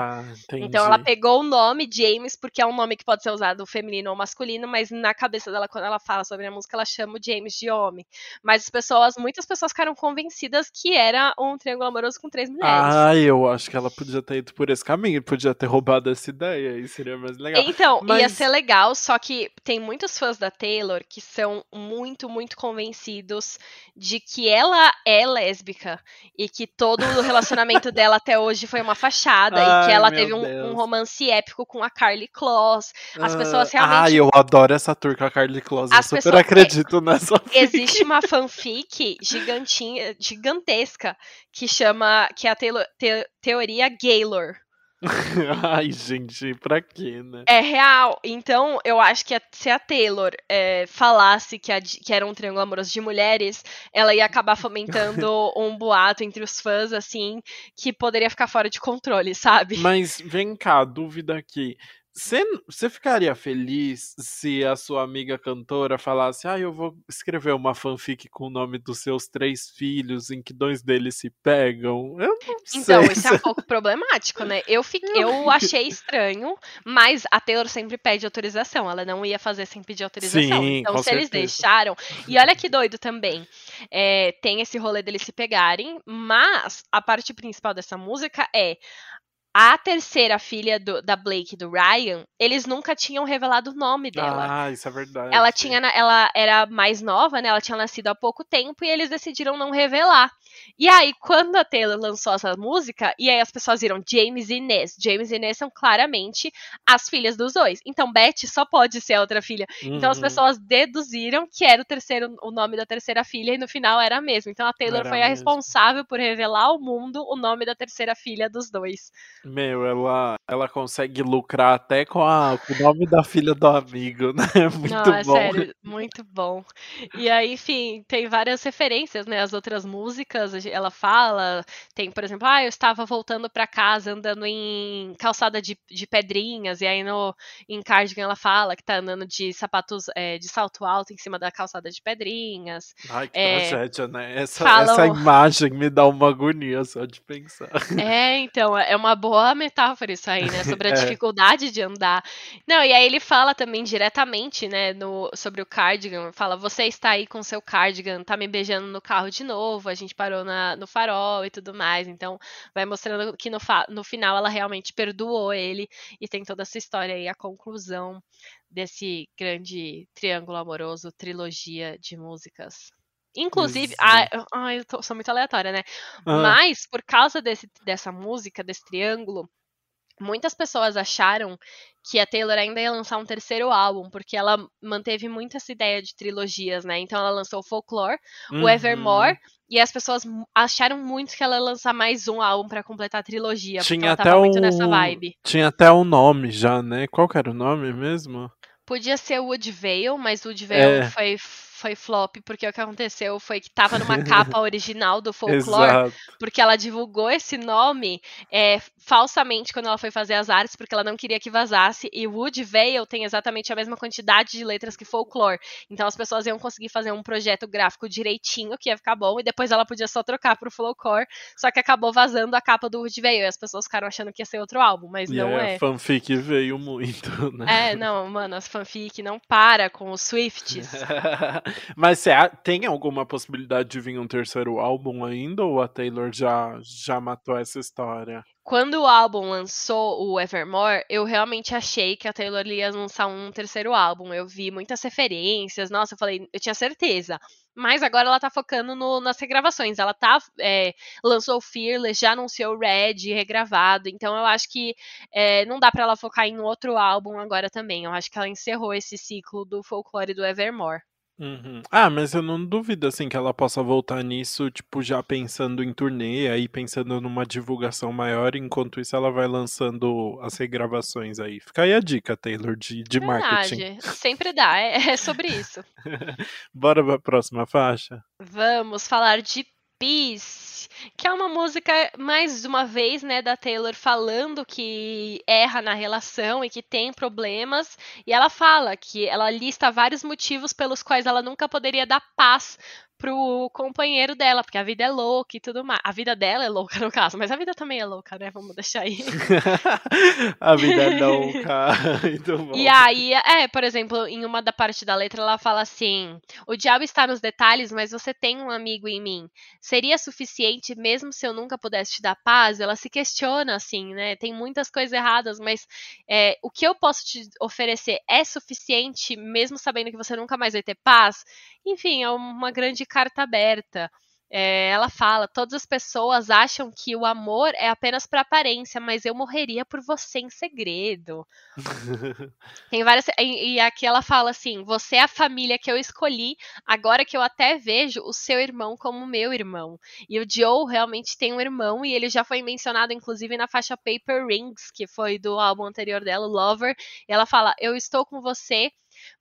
tá. Então ela pegou o nome James, porque é um nome que pode ser usado feminino ou masculino, mas na cabeça dela, quando ela fala sobre a música, ela chama o James de homem. Mas as pessoas, muitas pessoas ficaram convencidas que era um triângulo amoroso com três mulheres. Ah, eu acho que ela podia ter ido por esse caminho, podia ter roubado essa ideia, aí seria mais legal. Então, ia Mas- ser legal, só que tem muitos fãs da Taylor que são muito, muito convencidos de que ela é lésbica e que todo o relacionamento <laughs> dela até hoje foi uma fachada e Ai, que ela teve um, um romance épico com a Carly Kloss. As Ah, pessoas realmente- Ah, eu adoro essa tour com a Carly Close, eu As super pessoas- acredito nessa <laughs> Existe uma fanfic gigantinha, gigantesca que chama que é a te- teoria Gaylor. <laughs> Ai, gente, pra quê, né? É real. Então, eu acho que se a Taylor é, falasse que, a que era um triângulo amoroso de mulheres, ela ia acabar fomentando <laughs> um boato entre os fãs, assim, que poderia ficar fora de controle, sabe? Mas vem cá, dúvida aqui. Você ficaria feliz se a sua amiga cantora falasse: Ah, eu vou escrever uma fanfic com o nome dos seus três filhos, em que dois deles se pegam? Eu não Então, sei. isso é um <laughs> pouco problemático, né? Eu, fi- eu achei estranho, mas a Taylor sempre pede autorização. Ela não ia fazer sem pedir autorização. Sim, então, se eles certeza. deixaram. E olha que doido também. é, tem esse rolê deles se pegarem, mas a parte principal dessa música é. A terceira filha do- da Blake e do Ryan, eles nunca tinham revelado o nome dela. Ah, isso é verdade. Ela tinha, ela era mais nova, né? Ela tinha nascido há pouco tempo e eles decidiram não revelar. E aí, quando a Taylor lançou essa música, e aí as pessoas viram James e Inês. James e Inês são claramente as filhas dos dois. Então, Beth só pode ser a outra filha. Então, as Uhum. pessoas deduziram que era o terceiro, o nome da terceira filha, e no final era a mesma. Então, a Taylor Era foi a mesmo. responsável por revelar ao mundo o nome da terceira filha dos dois. Meu, ela, ela consegue lucrar até com, a, com o nome da filha do amigo, <laughs> né? Muito Não, é bom. sério, muito bom. E aí, enfim, tem várias referências, né? As outras músicas, ela fala, tem, por exemplo, ah, eu estava voltando para casa andando em calçada de, de pedrinhas, e aí no, em Cardigan ela fala que tá andando de sapatos é, de salto alto em cima da calçada de pedrinhas. Ai, que é, tragédia, né? Essa, falam... essa imagem me dá uma agonia só de pensar. É, então, é uma boa boa metáfora isso aí, né? Sobre a <laughs> é. dificuldade de andar. Não, e aí ele fala também diretamente, né, no, sobre o cardigan. Fala, você está aí com seu cardigan, tá me beijando no carro de novo, a gente parou na, no farol e tudo mais. Então, vai mostrando que no, no final ela realmente perdoou ele e tem toda essa história aí, a conclusão desse grande triângulo amoroso, trilogia de músicas. Inclusive, ai, ai, eu tô, sou muito aleatória, né? Ah. Mas, por causa desse, dessa música, desse triângulo, muitas pessoas acharam que a Taylor ainda ia lançar um terceiro álbum, porque ela manteve muito essa ideia de trilogias, né? Então ela lançou o Folklore, uhum. o Evermore, e as pessoas acharam muito que ela ia lançar mais um álbum para completar a trilogia, tinha até muito nessa vibe. Tinha até o um nome já, né? Qual que era o nome mesmo? Podia ser Woodvale, mas Woodvale é. foi foi flop, porque o que aconteceu foi que tava numa capa <laughs> original do folclore, porque ela divulgou esse nome é, falsamente quando ela foi fazer as artes, porque ela não queria que vazasse, e Wood Vale tem exatamente a mesma quantidade de letras que folklore. Então as pessoas iam conseguir fazer um projeto gráfico direitinho, que ia ficar bom, e depois ela podia só trocar pro folklore, só que acabou vazando a capa do Wood Vale, e as pessoas ficaram achando que ia ser outro álbum, mas e não é. A fanfic veio muito, né? É, não, mano, as fanfic não para com os <laughs> Swifts. Mas tem alguma possibilidade de vir um terceiro álbum ainda? Ou a Taylor já, já matou essa história? Quando o álbum lançou o Evermore, eu realmente achei que a Taylor ia lançar um terceiro álbum. Eu vi muitas referências, nossa, eu falei, eu tinha certeza. Mas agora ela tá focando no, nas regravações. Ela tá. É, lançou o Fearless, já anunciou o Red regravado. Então eu acho que é, não dá para ela focar em outro álbum agora também. Eu acho que ela encerrou esse ciclo do folclore do Evermore. Uhum. Ah, mas eu não duvido, assim, que ela possa voltar nisso, tipo, já pensando em turnê, aí pensando numa divulgação maior, enquanto isso ela vai lançando as regravações aí. Fica aí a dica, Taylor, de, de Verdade. marketing. Sempre dá, é, é sobre isso. <laughs> Bora pra próxima faixa? Vamos falar de Peace, que é uma música, mais uma vez, né, da Taylor falando que erra na relação e que tem problemas. E ela fala que ela lista vários motivos pelos quais ela nunca poderia dar paz pro companheiro dela, porque a vida é louca e tudo mais. A vida dela é louca, no caso, mas a vida também é louca, né? Vamos deixar aí. <laughs> a vida é louca. <laughs> e aí, é, por exemplo, em uma da parte da letra, ela fala assim: O diabo está nos detalhes, mas você tem um amigo em mim. Seria suficiente mesmo se eu nunca pudesse te dar paz? Ela se questiona, assim, né? Tem muitas coisas erradas, mas é, o que eu posso te oferecer é suficiente, mesmo sabendo que você nunca mais vai ter paz? Enfim, é uma grande carta aberta. É, ela fala: todas as pessoas acham que o amor é apenas para aparência, mas eu morreria por você em segredo. <laughs> Tem várias. E, e, aqui ela fala assim: você é a família que eu escolhi, agora que eu até vejo o seu irmão como meu irmão. E o Joe realmente tem um irmão, e ele já foi mencionado, inclusive, na faixa Paper Rings, que foi do álbum anterior dela, Lover. E ela fala: eu estou com você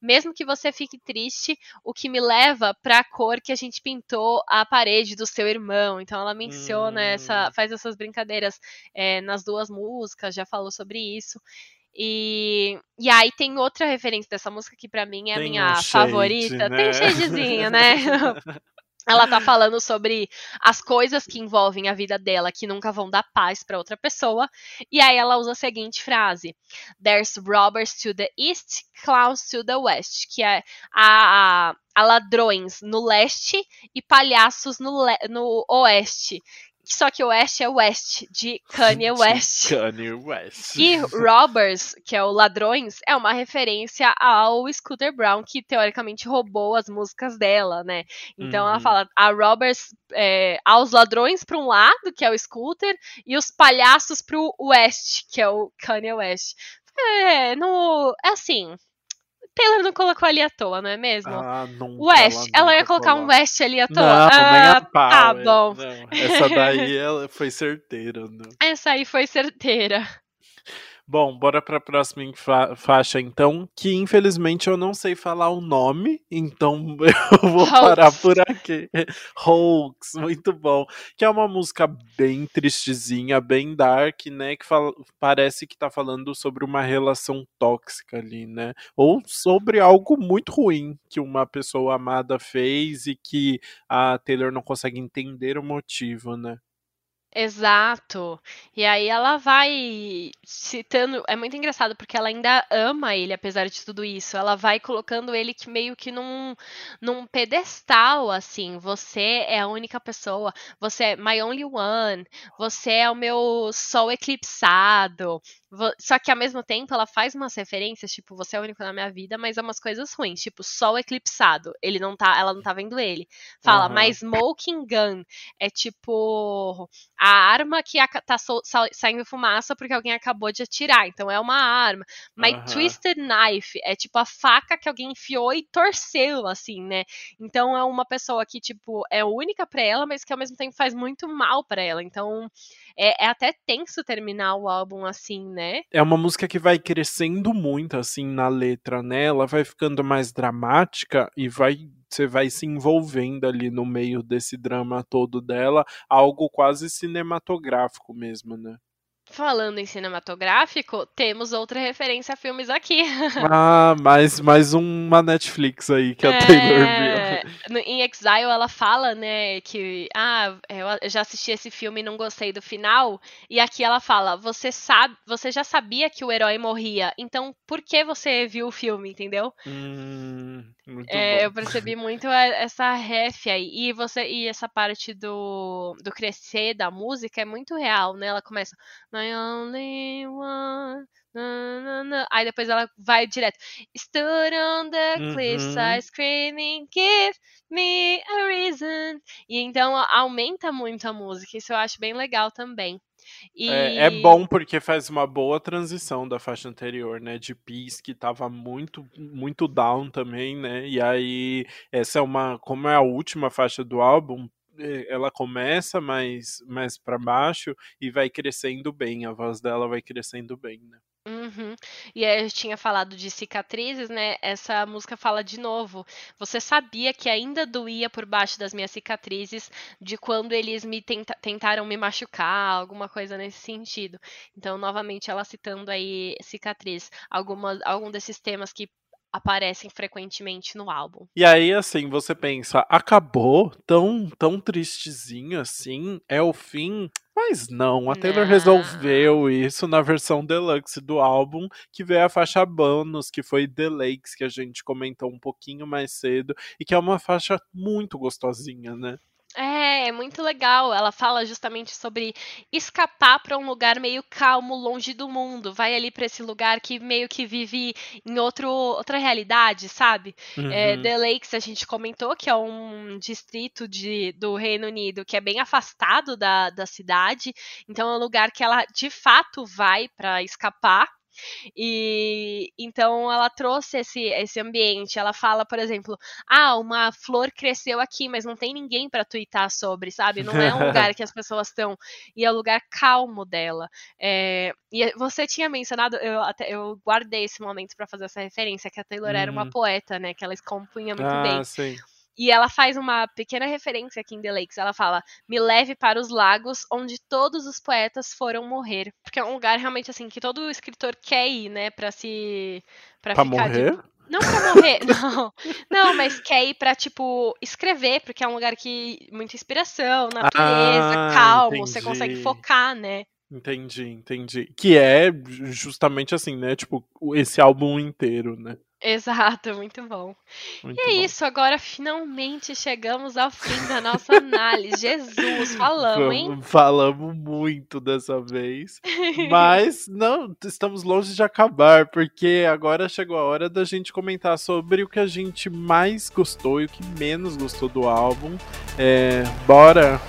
mesmo que você fique triste, o que me leva para a cor que a gente pintou a parede do seu irmão. Então ela menciona hum. essa, faz essas brincadeiras é, nas duas músicas, já falou sobre isso. E, e aí tem outra referência dessa música que para mim é tem a minha um favorita. né? Tem shadezinho, né? <laughs> ela tá falando sobre as coisas que envolvem a vida dela que nunca vão dar paz para outra pessoa. E aí ela usa a seguinte frase: There's robbers to the east, clowns to the west, que é a, a, a ladrões no leste e palhaços no, le, no oeste. Só que o West é West, de Kanye <laughs> West. Kanye West. E Robbers, que é o Ladrões, é uma referência ao Scooter Brown, que teoricamente roubou as músicas dela, né? Então uhum. ela fala a Robbers é, aos ladrões para um lado, que é o Scooter, e os palhaços pro West, que é o Kanye West. É, no, é assim, Taylor não colocou ali à toa, não é mesmo? Ah, nunca, West, ela, ela ia colocar um coloca. West ali à toa. Não, nem ah, pau, tá é. bom. Não, essa daí ela foi certeira. Não. Essa aí foi certeira. Bom, bora pra próxima fa- faixa então, que infelizmente eu não sei falar o nome, então <laughs> eu vou parar por aqui. Hoax, muito bom. Que é uma música bem tristezinha, bem dark, né? Que fala- parece que tá falando sobre uma relação tóxica ali, né? Ou sobre algo muito ruim que uma pessoa amada fez e que a Taylor não consegue entender o motivo, né? Exato. E aí ela vai citando, é muito engraçado porque ela ainda ama ele apesar de tudo isso. Ela vai colocando ele que meio que num, num pedestal assim. Você é a única pessoa, você é my only one, você é o meu sol eclipsado. Só que ao mesmo tempo ela faz umas referências, tipo, você é o único na minha vida, mas é umas coisas ruins, tipo, sol eclipsado. Ele não tá, ela não tá vendo ele. Fala, Aham. my smoking gun é tipo a arma que tá sa- saindo fumaça porque alguém acabou de atirar. Então é uma arma. My Aham. twisted knife é tipo a faca que alguém enfiou e torceu, assim, né? Então é uma pessoa que, tipo, é única pra ela, mas que ao mesmo tempo faz muito mal pra ela. Então é, é até tenso terminar o álbum assim, né? É uma música que vai crescendo muito assim na letra, né? Ela vai ficando mais dramática e vai você vai se envolvendo ali no meio desse drama todo dela, algo quase cinematográfico mesmo, né? Falando em cinematográfico, temos outra referência a filmes aqui. <laughs> Ah, mais, mais uma Netflix aí que a Taylor É, viu. em Exile ela fala, né, que ah, eu já assisti esse filme e não gostei do final. E aqui ela fala, você sabe, você já sabia que o herói morria, então por que você viu o filme, entendeu? Hum, muito É, bom. eu percebi muito essa ref aí. E você e essa parte do, do crescer da música é muito real, né? Ela começa My only one. na, na, na", Aí depois ela vai direto. Stood on the cliffside Uhum. screaming, give me a reason. E então aumenta muito a música. Isso eu acho bem legal também. E... É, é bom porque faz uma boa transição da faixa anterior, né? De Peace, que tava muito, muito down também, né? E aí, essa é uma. Como é a última faixa do álbum, ela começa mais, mais para baixo e vai crescendo bem. A voz dela vai crescendo bem, né? Uhum. E aí eu tinha falado de cicatrizes, né? Essa música fala de novo. Você sabia que ainda doía por baixo das minhas cicatrizes de quando eles me tenta- tentaram me machucar, alguma coisa nesse sentido. Então, novamente, ela citando aí cicatriz, algumas, algum desses temas que aparecem frequentemente no álbum. E aí, assim, você pensa, acabou? Tão, tão tristezinho assim? É o fim? Mas não, a Taylor Não. resolveu isso na versão deluxe do álbum, que veio a faixa bônus, que foi The Lakes, que a gente comentou um pouquinho mais cedo, e que é uma faixa muito gostosinha, né? É, é muito legal. Ela fala justamente sobre escapar para um lugar meio calmo, longe do mundo. Vai ali para esse lugar que meio que vive em outro, outra realidade, sabe? É, Uhum. The Lakes a gente comentou que é um distrito de, do Reino Unido que é bem afastado da, da cidade. Então é um lugar que ela de fato vai para escapar. E então ela trouxe esse, esse ambiente. Ela fala, por exemplo, ah, uma flor cresceu aqui, mas não tem ninguém para twittar sobre, sabe? Não é um <laughs> lugar que as pessoas estão. E é o lugar calmo dela. É, e você tinha mencionado, eu, até, eu guardei esse momento para fazer essa referência, que a Taylor era uma Uhum. poeta, né? Que ela compunha muito bem. Ah, sim. E ela faz uma pequena referência aqui em The Lakes. Ela fala: Me leve para os lagos onde todos os poetas foram morrer. Porque é um lugar realmente assim que todo escritor quer ir, né? Pra se. Pra, Pra ficar de- morrer? Não pra morrer, <laughs> não. Não, mas quer ir pra, tipo, escrever, porque é um lugar que. Muita inspiração, natureza, Ah, calmo, você consegue entendi. focar, né? Entendi, entendi. Que é justamente assim, né? Tipo, esse álbum inteiro, né? Exato, muito bom. Muito E é bom. isso, agora finalmente chegamos ao fim da nossa análise. Jesus, <laughs> falamos, hein? Falamos muito dessa vez. Mas não, estamos longe de acabar, porque agora chegou a hora da gente comentar sobre o que a gente mais gostou e o que menos gostou do álbum. É, bora!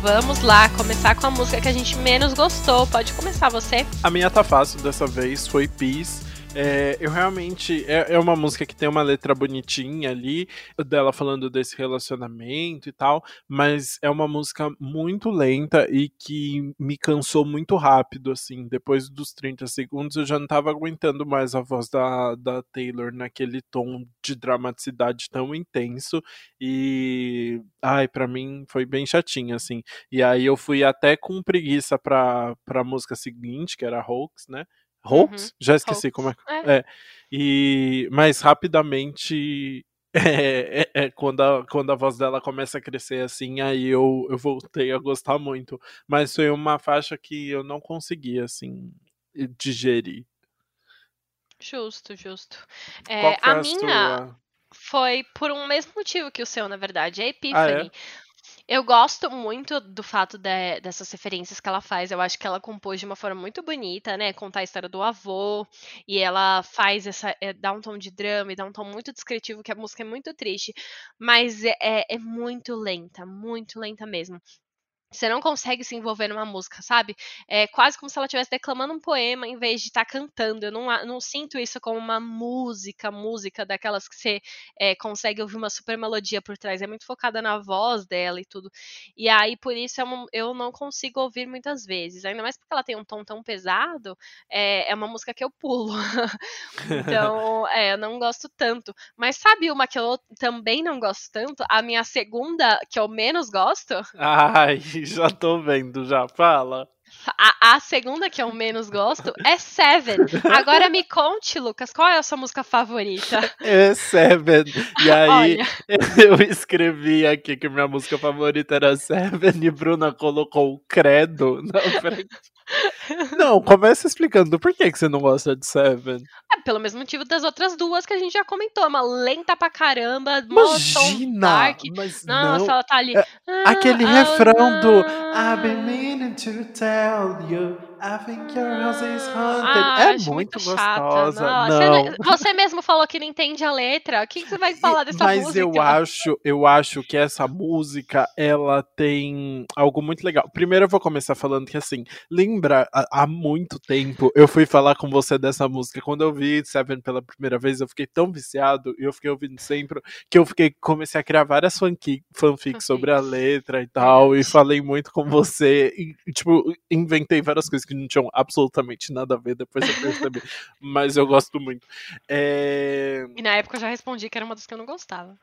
Vamos lá começar com a música que a gente menos gostou. Pode começar você. A minha tá fácil dessa vez, foi Peace. É, eu realmente. É, é, uma música que tem uma letra bonitinha ali, dela falando desse relacionamento e tal, mas é uma música muito lenta e que me cansou muito rápido, assim. Depois dos 30 segundos eu já não tava aguentando mais a voz da, da Taylor naquele tom de dramaticidade tão intenso. E. Ai, para mim foi bem chatinho, assim. E aí eu fui até com preguiça pra, pra música seguinte, que era Hoax, né? Hoax? Uhum. Já esqueci como é. é. é. E, mas rapidamente é, é, é, quando, a, quando a voz dela começa a crescer assim, aí eu, eu voltei a gostar muito. Mas foi uma faixa que eu não consegui, assim, digerir. Justo, justo. É, a, a minha foi por um mesmo motivo que o seu, na verdade, é Epiphany. Ah, é? Eu gosto muito do fato de, dessas referências que ela faz. Eu acho que ela compôs de uma forma muito bonita, né? Contar a história do avô. E ela faz essa. É, dá um tom de drama e dá um tom muito descritivo, que a música é muito triste. Mas é, é, é muito lenta, muito lenta mesmo. Você não consegue se envolver numa música, sabe? É quase como se ela estivesse declamando um poema em vez de estar tá cantando. Eu não, não sinto isso como uma música, música daquelas que você é, consegue ouvir uma super melodia por trás. É muito focada na voz dela e tudo. E aí, por isso, eu, eu não consigo ouvir muitas vezes. Ainda mais porque ela tem um tom tão pesado, é, é uma música que eu pulo. <laughs> então, é, eu não gosto tanto. Mas sabe uma que eu também não gosto tanto? A minha segunda, que eu menos gosto? Ai <laughs> já tô vendo, já. Fala. A, a, segunda que eu menos gosto é Seven. Agora me conte, Lucas, qual é a sua música favorita? É Seven. E aí <laughs> eu escrevi aqui que minha música favorita era Seven e Bruna colocou o credo na frente. Não, começa explicando por que, que você não gosta de Seven. É pelo mesmo motivo das outras duas que a gente já comentou. Uma lenta pra caramba, Imagina, dark. Mas Nossa, não. ela tá ali. É, aquele ah, refrão do I've been meaning to tell you. I think your house is haunted. Ah, é muito, muito gostosa. Não. Você, você, mesmo falou que não entende a letra. O que, que você vai falar dessa Mas música? Mas eu acho, eu acho que essa música ela tem algo muito legal. Primeiro eu vou começar falando que assim, lembra há muito tempo eu fui falar com você dessa música quando eu vi Seven pela primeira vez, eu fiquei tão viciado e eu fiquei ouvindo sempre que eu fiquei comecei a criar várias fanfics fanfic sobre a letra e tal e falei muito com você e tipo inventei várias coisas que não tinham absolutamente nada a ver, depois eu percebi. <laughs> Mas eu gosto muito. É... E na época eu já respondi que era uma das que eu não gostava.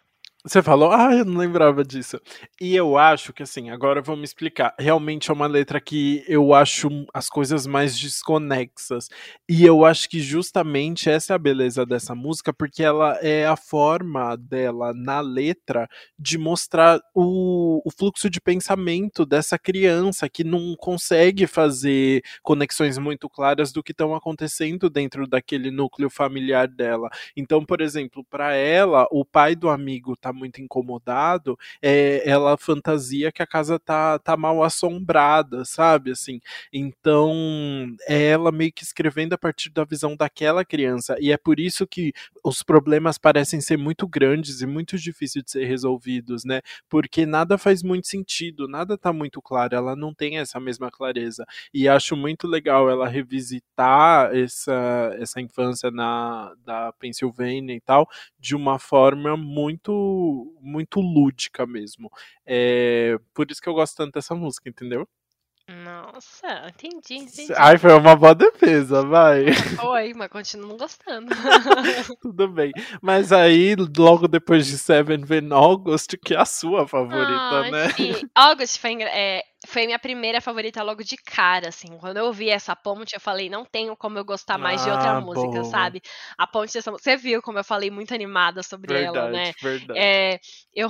Você falou, ah, eu não lembrava disso. E eu acho que, assim, agora vamos explicar. Realmente é uma letra que eu acho as coisas mais desconexas. E eu acho que justamente essa é a beleza dessa música, porque ela é a forma dela na letra de mostrar o, o fluxo de pensamento dessa criança que não consegue fazer conexões muito claras do que estão acontecendo dentro daquele núcleo familiar dela. Então, por exemplo, para ela, o pai do amigo tá muito incomodado, é, ela fantasia que a casa tá, tá mal assombrada, sabe? Assim, então é ela meio que escrevendo a partir da visão daquela criança, e é por isso que os problemas parecem ser muito grandes e muito difíceis de ser resolvidos, né? Porque nada faz muito sentido, nada tá muito claro, ela não tem essa mesma clareza. E acho muito legal ela revisitar essa, essa infância na da Pensilvânia e tal, de uma forma muito muito lúdica mesmo. É, por isso que eu gosto tanto dessa música, entendeu? Nossa, entendi, entendi. Ai, foi uma boa defesa, vai. <laughs> Foi, mas continuo gostando. <laughs> Tudo bem. Mas aí, logo depois de Seven vem August, que é a sua favorita, ah, né? Sim. <laughs> August foi, é, foi minha primeira favorita logo de cara, assim. Quando eu ouvi essa ponte, eu falei, não tenho como eu gostar mais ah, de outra ah, música, boa. sabe? A ponte dessa música. Você viu como eu falei muito animada sobre verdade, ela, né? Verdade. É, eu,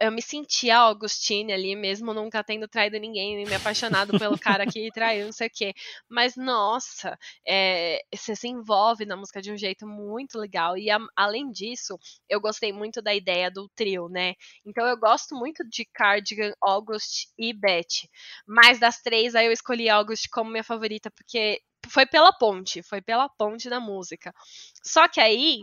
eu me sentia a Augustine ali, mesmo nunca tendo traído ninguém, nem me apaixonado pelo cara que traiu, não sei o quê. Mas, nossa, é, você se envolve na música de um jeito muito legal. E a, além disso, eu gostei muito da ideia do trio, né? Então eu gosto muito de Cardigan, August e Beth. Mas das três, aí eu escolhi August como minha favorita, porque foi pela ponte, foi pela ponte da música. Só que aí,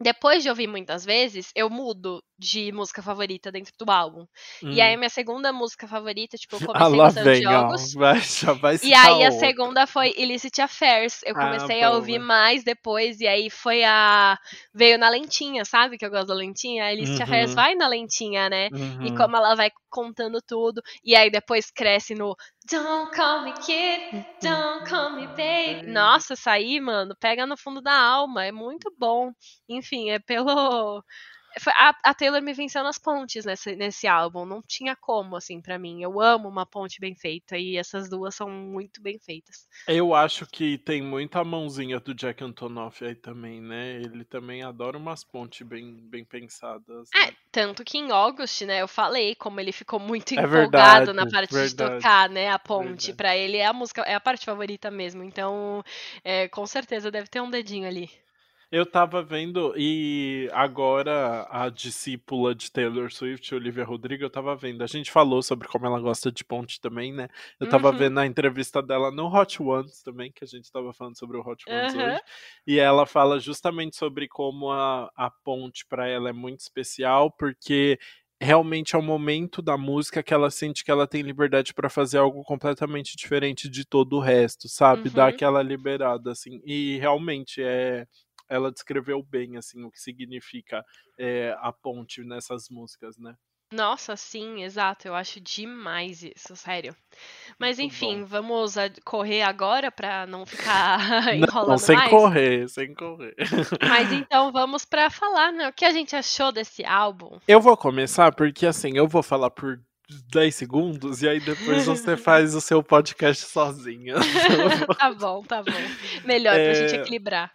depois de ouvir muitas vezes, eu mudo de música favorita dentro do álbum. Hum. E aí a minha segunda música favorita, tipo, eu <laughs> Ah, comecei lá gostando vem, de jogos. Vai, já vai E aí a outra. segunda foi Illicit Affairs. Eu Ah, comecei a ouvir mais depois, e aí foi a. Veio na lentinha, sabe? Que eu gosto da lentinha. A Illicit Affairs Uhum. vai na lentinha, né? E Uhum. como ela vai contando tudo. E aí depois cresce no Don't call me kid, don't call me baby. Nossa, essa aí, mano, pega no fundo da alma. É muito bom. Enfim, é pelo. A, a Taylor me venceu nas pontes nesse, nesse álbum. Não tinha como, assim, pra mim. Eu amo uma ponte bem feita. E essas duas são muito bem feitas. Eu acho que tem muita mãozinha do Jack Antonoff aí também, né? Ele também adora umas pontes bem, bem pensadas. É, né? tanto que em August, né, eu falei como ele ficou muito É empolgado na verdade, parte de verdade, tocar, né, a ponte. Pra ele é a música, é a parte favorita mesmo. Então, é, com certeza deve ter um dedinho ali. Eu tava vendo, e agora a discípula de Taylor Swift, Olivia Rodrigo, eu tava vendo. A gente falou sobre como ela gosta de ponte também, né? Eu tava Uhum. vendo a entrevista dela no Hot Ones também, que a gente tava falando sobre o Hot Ones Aham. hoje. E ela fala justamente sobre como a, a ponte pra ela é muito especial, porque realmente é o momento da música que ela sente que ela tem liberdade pra fazer algo completamente diferente de todo o resto, sabe? Dar Uhum. aquela liberada, assim. E realmente é. Ela descreveu bem, assim, o que significa é, a ponte nessas músicas, né? Nossa, sim, exato. Eu acho demais isso, sério. Mas enfim, bom. vamos correr agora pra não ficar <laughs> Não, enrolando sem mais. correr, sem correr. Mas <laughs> então vamos pra falar, né? O que a gente achou desse álbum? Eu vou começar porque, assim, eu vou falar por 10 segundos e aí depois você <laughs> faz o seu podcast sozinha. tá bom, tá bom. Melhor pra gente É, equilibrar.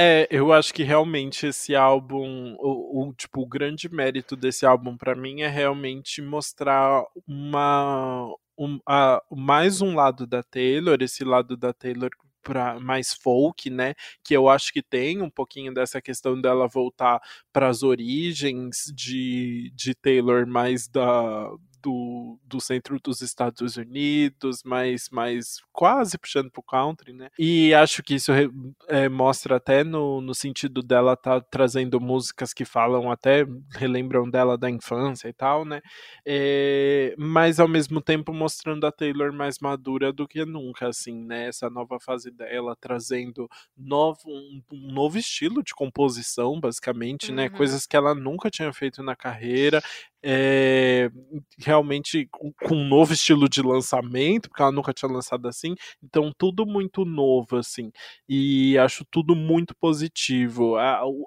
É, eu acho que realmente esse álbum, o, o, tipo, o grande mérito desse álbum pra mim é realmente mostrar uma um, a- mais um lado da Taylor, esse lado da Taylor pra, mais folk, né? Que eu acho que tem um pouquinho dessa questão dela voltar para as origens de, de Taylor mais da do, do centro dos Estados Unidos, mais, mais quase puxando pro country, né? E acho que isso é, mostra até no, no sentido dela tá trazendo músicas que falam até relembram dela da infância e tal, né? É, mas ao mesmo tempo mostrando a Taylor mais madura do que nunca, assim, né? Essa nova fase dela trazendo novo, um, um novo estilo de composição, basicamente, né? Uhum. Coisas que ela nunca tinha feito na carreira. É, realmente com, um novo estilo de lançamento, porque ela nunca tinha lançado assim, então tudo muito novo, assim, e acho tudo muito positivo.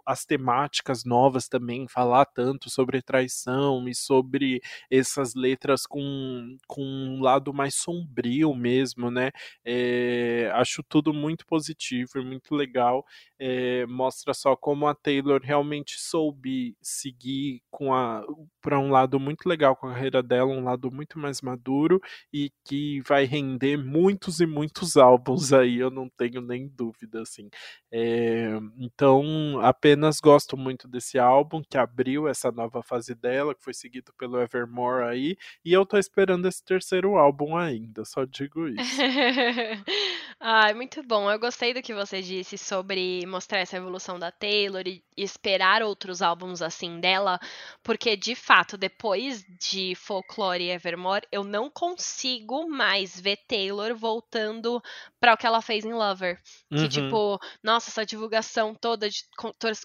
As temáticas novas também, falar tanto sobre traição e sobre essas letras com, com um lado mais sombrio mesmo, né? É, acho tudo muito positivo e muito legal. É, mostra só como a Taylor realmente soube seguir com a para um lado muito legal com a carreira dela, um lado muito mais maduro e que vai render muitos e muitos álbuns <laughs> aí, eu não tenho nem dúvida assim. É, então, apenas gosto muito desse álbum que abriu essa nova fase dela, que foi seguido pelo Evermore aí, e eu tô esperando esse terceiro álbum ainda, só digo isso. <laughs> Ai, muito bom. Eu gostei do que você disse sobre mostrar essa evolução da Taylor e esperar outros álbuns assim dela, porque de fato, depois de Folklore e Evermore, eu não consigo mais ver Taylor voltando para o que ela fez em Lover. Que Uhum. tipo, nossa, essa divulgação toda de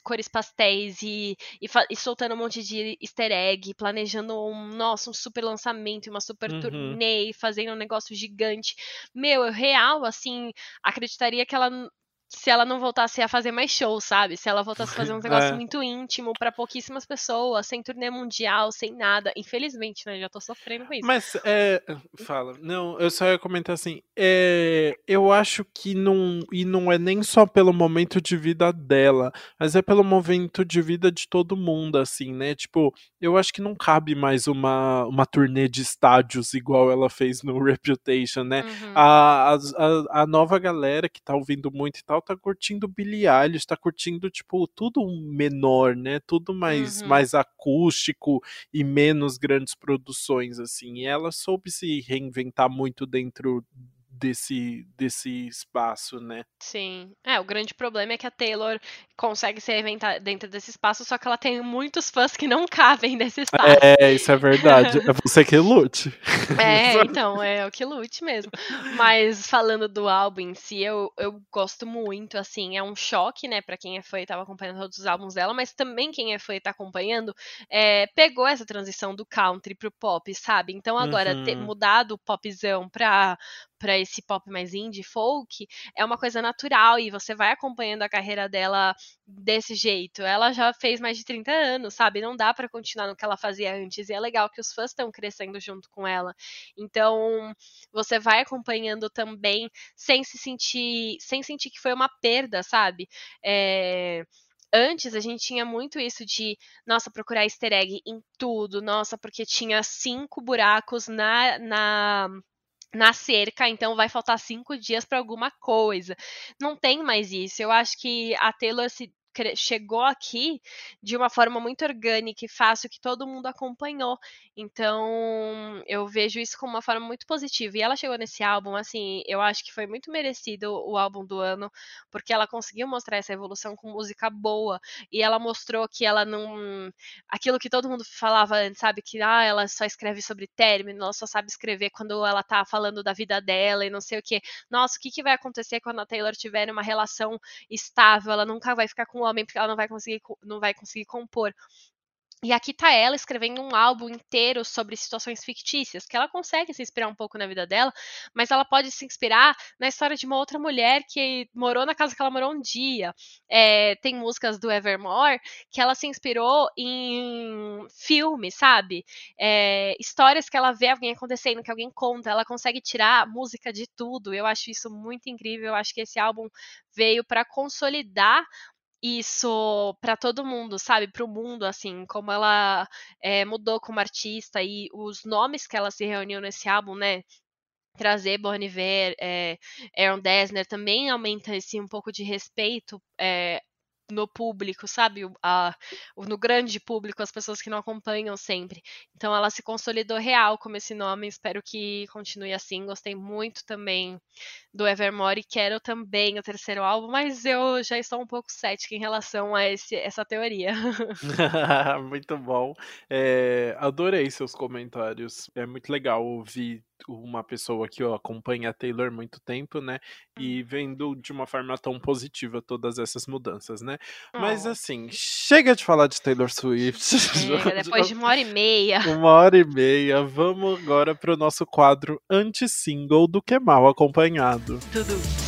cores pastéis e, e, e soltando um monte de easter egg, planejando um, nossa, um super lançamento, uma super Uhum. turnê, fazendo um negócio gigante. Meu, eu real, assim, acreditaria que ela. Se ela não voltasse a fazer mais shows, sabe? Se ela voltasse a fazer <laughs> um negócio É. muito íntimo pra pouquíssimas pessoas, sem turnê mundial, sem nada. Infelizmente, né? Já tô sofrendo com isso. Mas, é. Fala. Não, eu só ia comentar assim. É, eu acho que não. E não é nem só pelo momento de vida dela, mas é pelo momento de vida de todo mundo, assim, né? Tipo, eu acho que não cabe mais uma, uma turnê de estádios igual ela fez no <laughs> Reputation, né? Uhum. A, a, a nova galera que tá ouvindo muito e tal tá curtindo Billie Eilish, tá curtindo, tipo, tudo menor, né? Tudo mais, Uhum. mais acústico e menos grandes produções, assim. E ela soube se reinventar muito dentro desse, desse espaço, né? Sim. É, o grande problema é que a Taylor consegue se reinventar dentro desse espaço, só que ela tem muitos fãs que não <laughs> cabem nesse espaço. É, isso é verdade. É você que lute. <laughs> É, então, é o que lute mesmo. Mas falando do álbum em si, eu, eu gosto muito, assim, é um choque, né, pra quem é fã e tava acompanhando todos os álbuns dela, mas também quem é fã e tá acompanhando, é, pegou essa transição do country pro pop, sabe? Então agora, uhum. ter mudado o popzão pra, para esse pop mais indie, folk, é uma coisa natural e você vai acompanhando a carreira dela desse jeito. Ela já fez mais de 30 anos, sabe? Não dá para continuar no que ela fazia antes. E é legal que os fãs estão crescendo junto com ela. Então, você vai acompanhando também sem se sentir, sem sentir que foi uma perda, sabe? É antes a gente tinha muito isso de, nossa, procurar easter egg em tudo, nossa, porque tinha cinco buracos na, na na cerca, então vai faltar cinco dias para alguma coisa. Não tem mais isso. Eu acho que a Taylor se chegou aqui de uma forma muito orgânica e fácil que todo mundo acompanhou. Então, eu vejo isso como uma forma muito positiva. E ela chegou nesse álbum, assim, eu acho que foi muito merecido o álbum do ano, porque ela conseguiu mostrar essa evolução com música boa. E ela mostrou que ela não. Aquilo que todo mundo falava antes, sabe? Que ah, ela só escreve sobre término, ela só sabe escrever quando ela tá falando da vida dela e não sei o que. Nossa, o que, que vai acontecer quando a Taylor tiver uma relação estável? Ela nunca vai ficar com homem porque ela não vai conseguir, não vai conseguir compor. E aqui tá ela escrevendo um álbum inteiro sobre situações fictícias, que ela consegue se inspirar um pouco na vida dela, mas ela pode se inspirar na história de uma outra mulher que morou na casa que ela morou um dia. É, tem músicas do Evermore que ela se inspirou em filmes, sabe? É, histórias que ela vê alguém acontecendo, que alguém conta. Ela consegue tirar música de tudo. Eu acho isso muito incrível. Eu acho que esse álbum veio para consolidar isso para todo mundo, sabe? Para o mundo, assim, como ela é, mudou como artista e os nomes que ela se reuniu nesse álbum, né? Trazer Bon Iver, é, Aaron Dessner também aumenta esse um pouco de respeito é, no público, sabe? A, no grande público, as pessoas que não acompanham sempre. Então ela se consolidou real como esse nome, espero que continue assim. Gostei muito também do Evermore e quero também o terceiro álbum, mas eu já estou um pouco cética em relação a esse, essa teoria. <laughs> muito bom. É, adorei seus comentários. É muito legal ouvir uma pessoa que ó, acompanha a Taylor há muito tempo, né? E uhum. vendo de uma forma tão positiva todas essas mudanças, né? Oh. Mas assim, chega de falar de Taylor Swift. Chega, <laughs> depois de uma hora e meia. <laughs> Uma hora e meia. Vamos agora para o nosso quadro anti-single do que mal acompanhado. Tudo.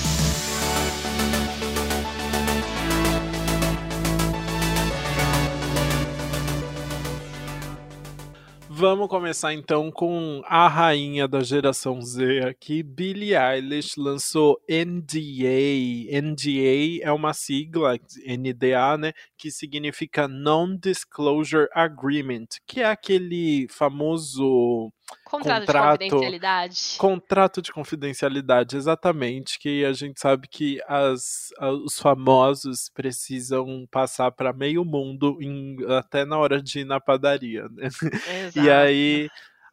Vamos começar então com a rainha da geração Z aqui, Billie Eilish lançou NDA. NDA é uma sigla, NDA, né, que significa Non-Disclosure Agreement, que é aquele famoso Contrato, contrato, de confidencialidade. Contrato de confidencialidade, exatamente. Que a gente sabe que as, os famosos precisam passar para meio mundo em, até na hora de ir na padaria. Né? <laughs> E aí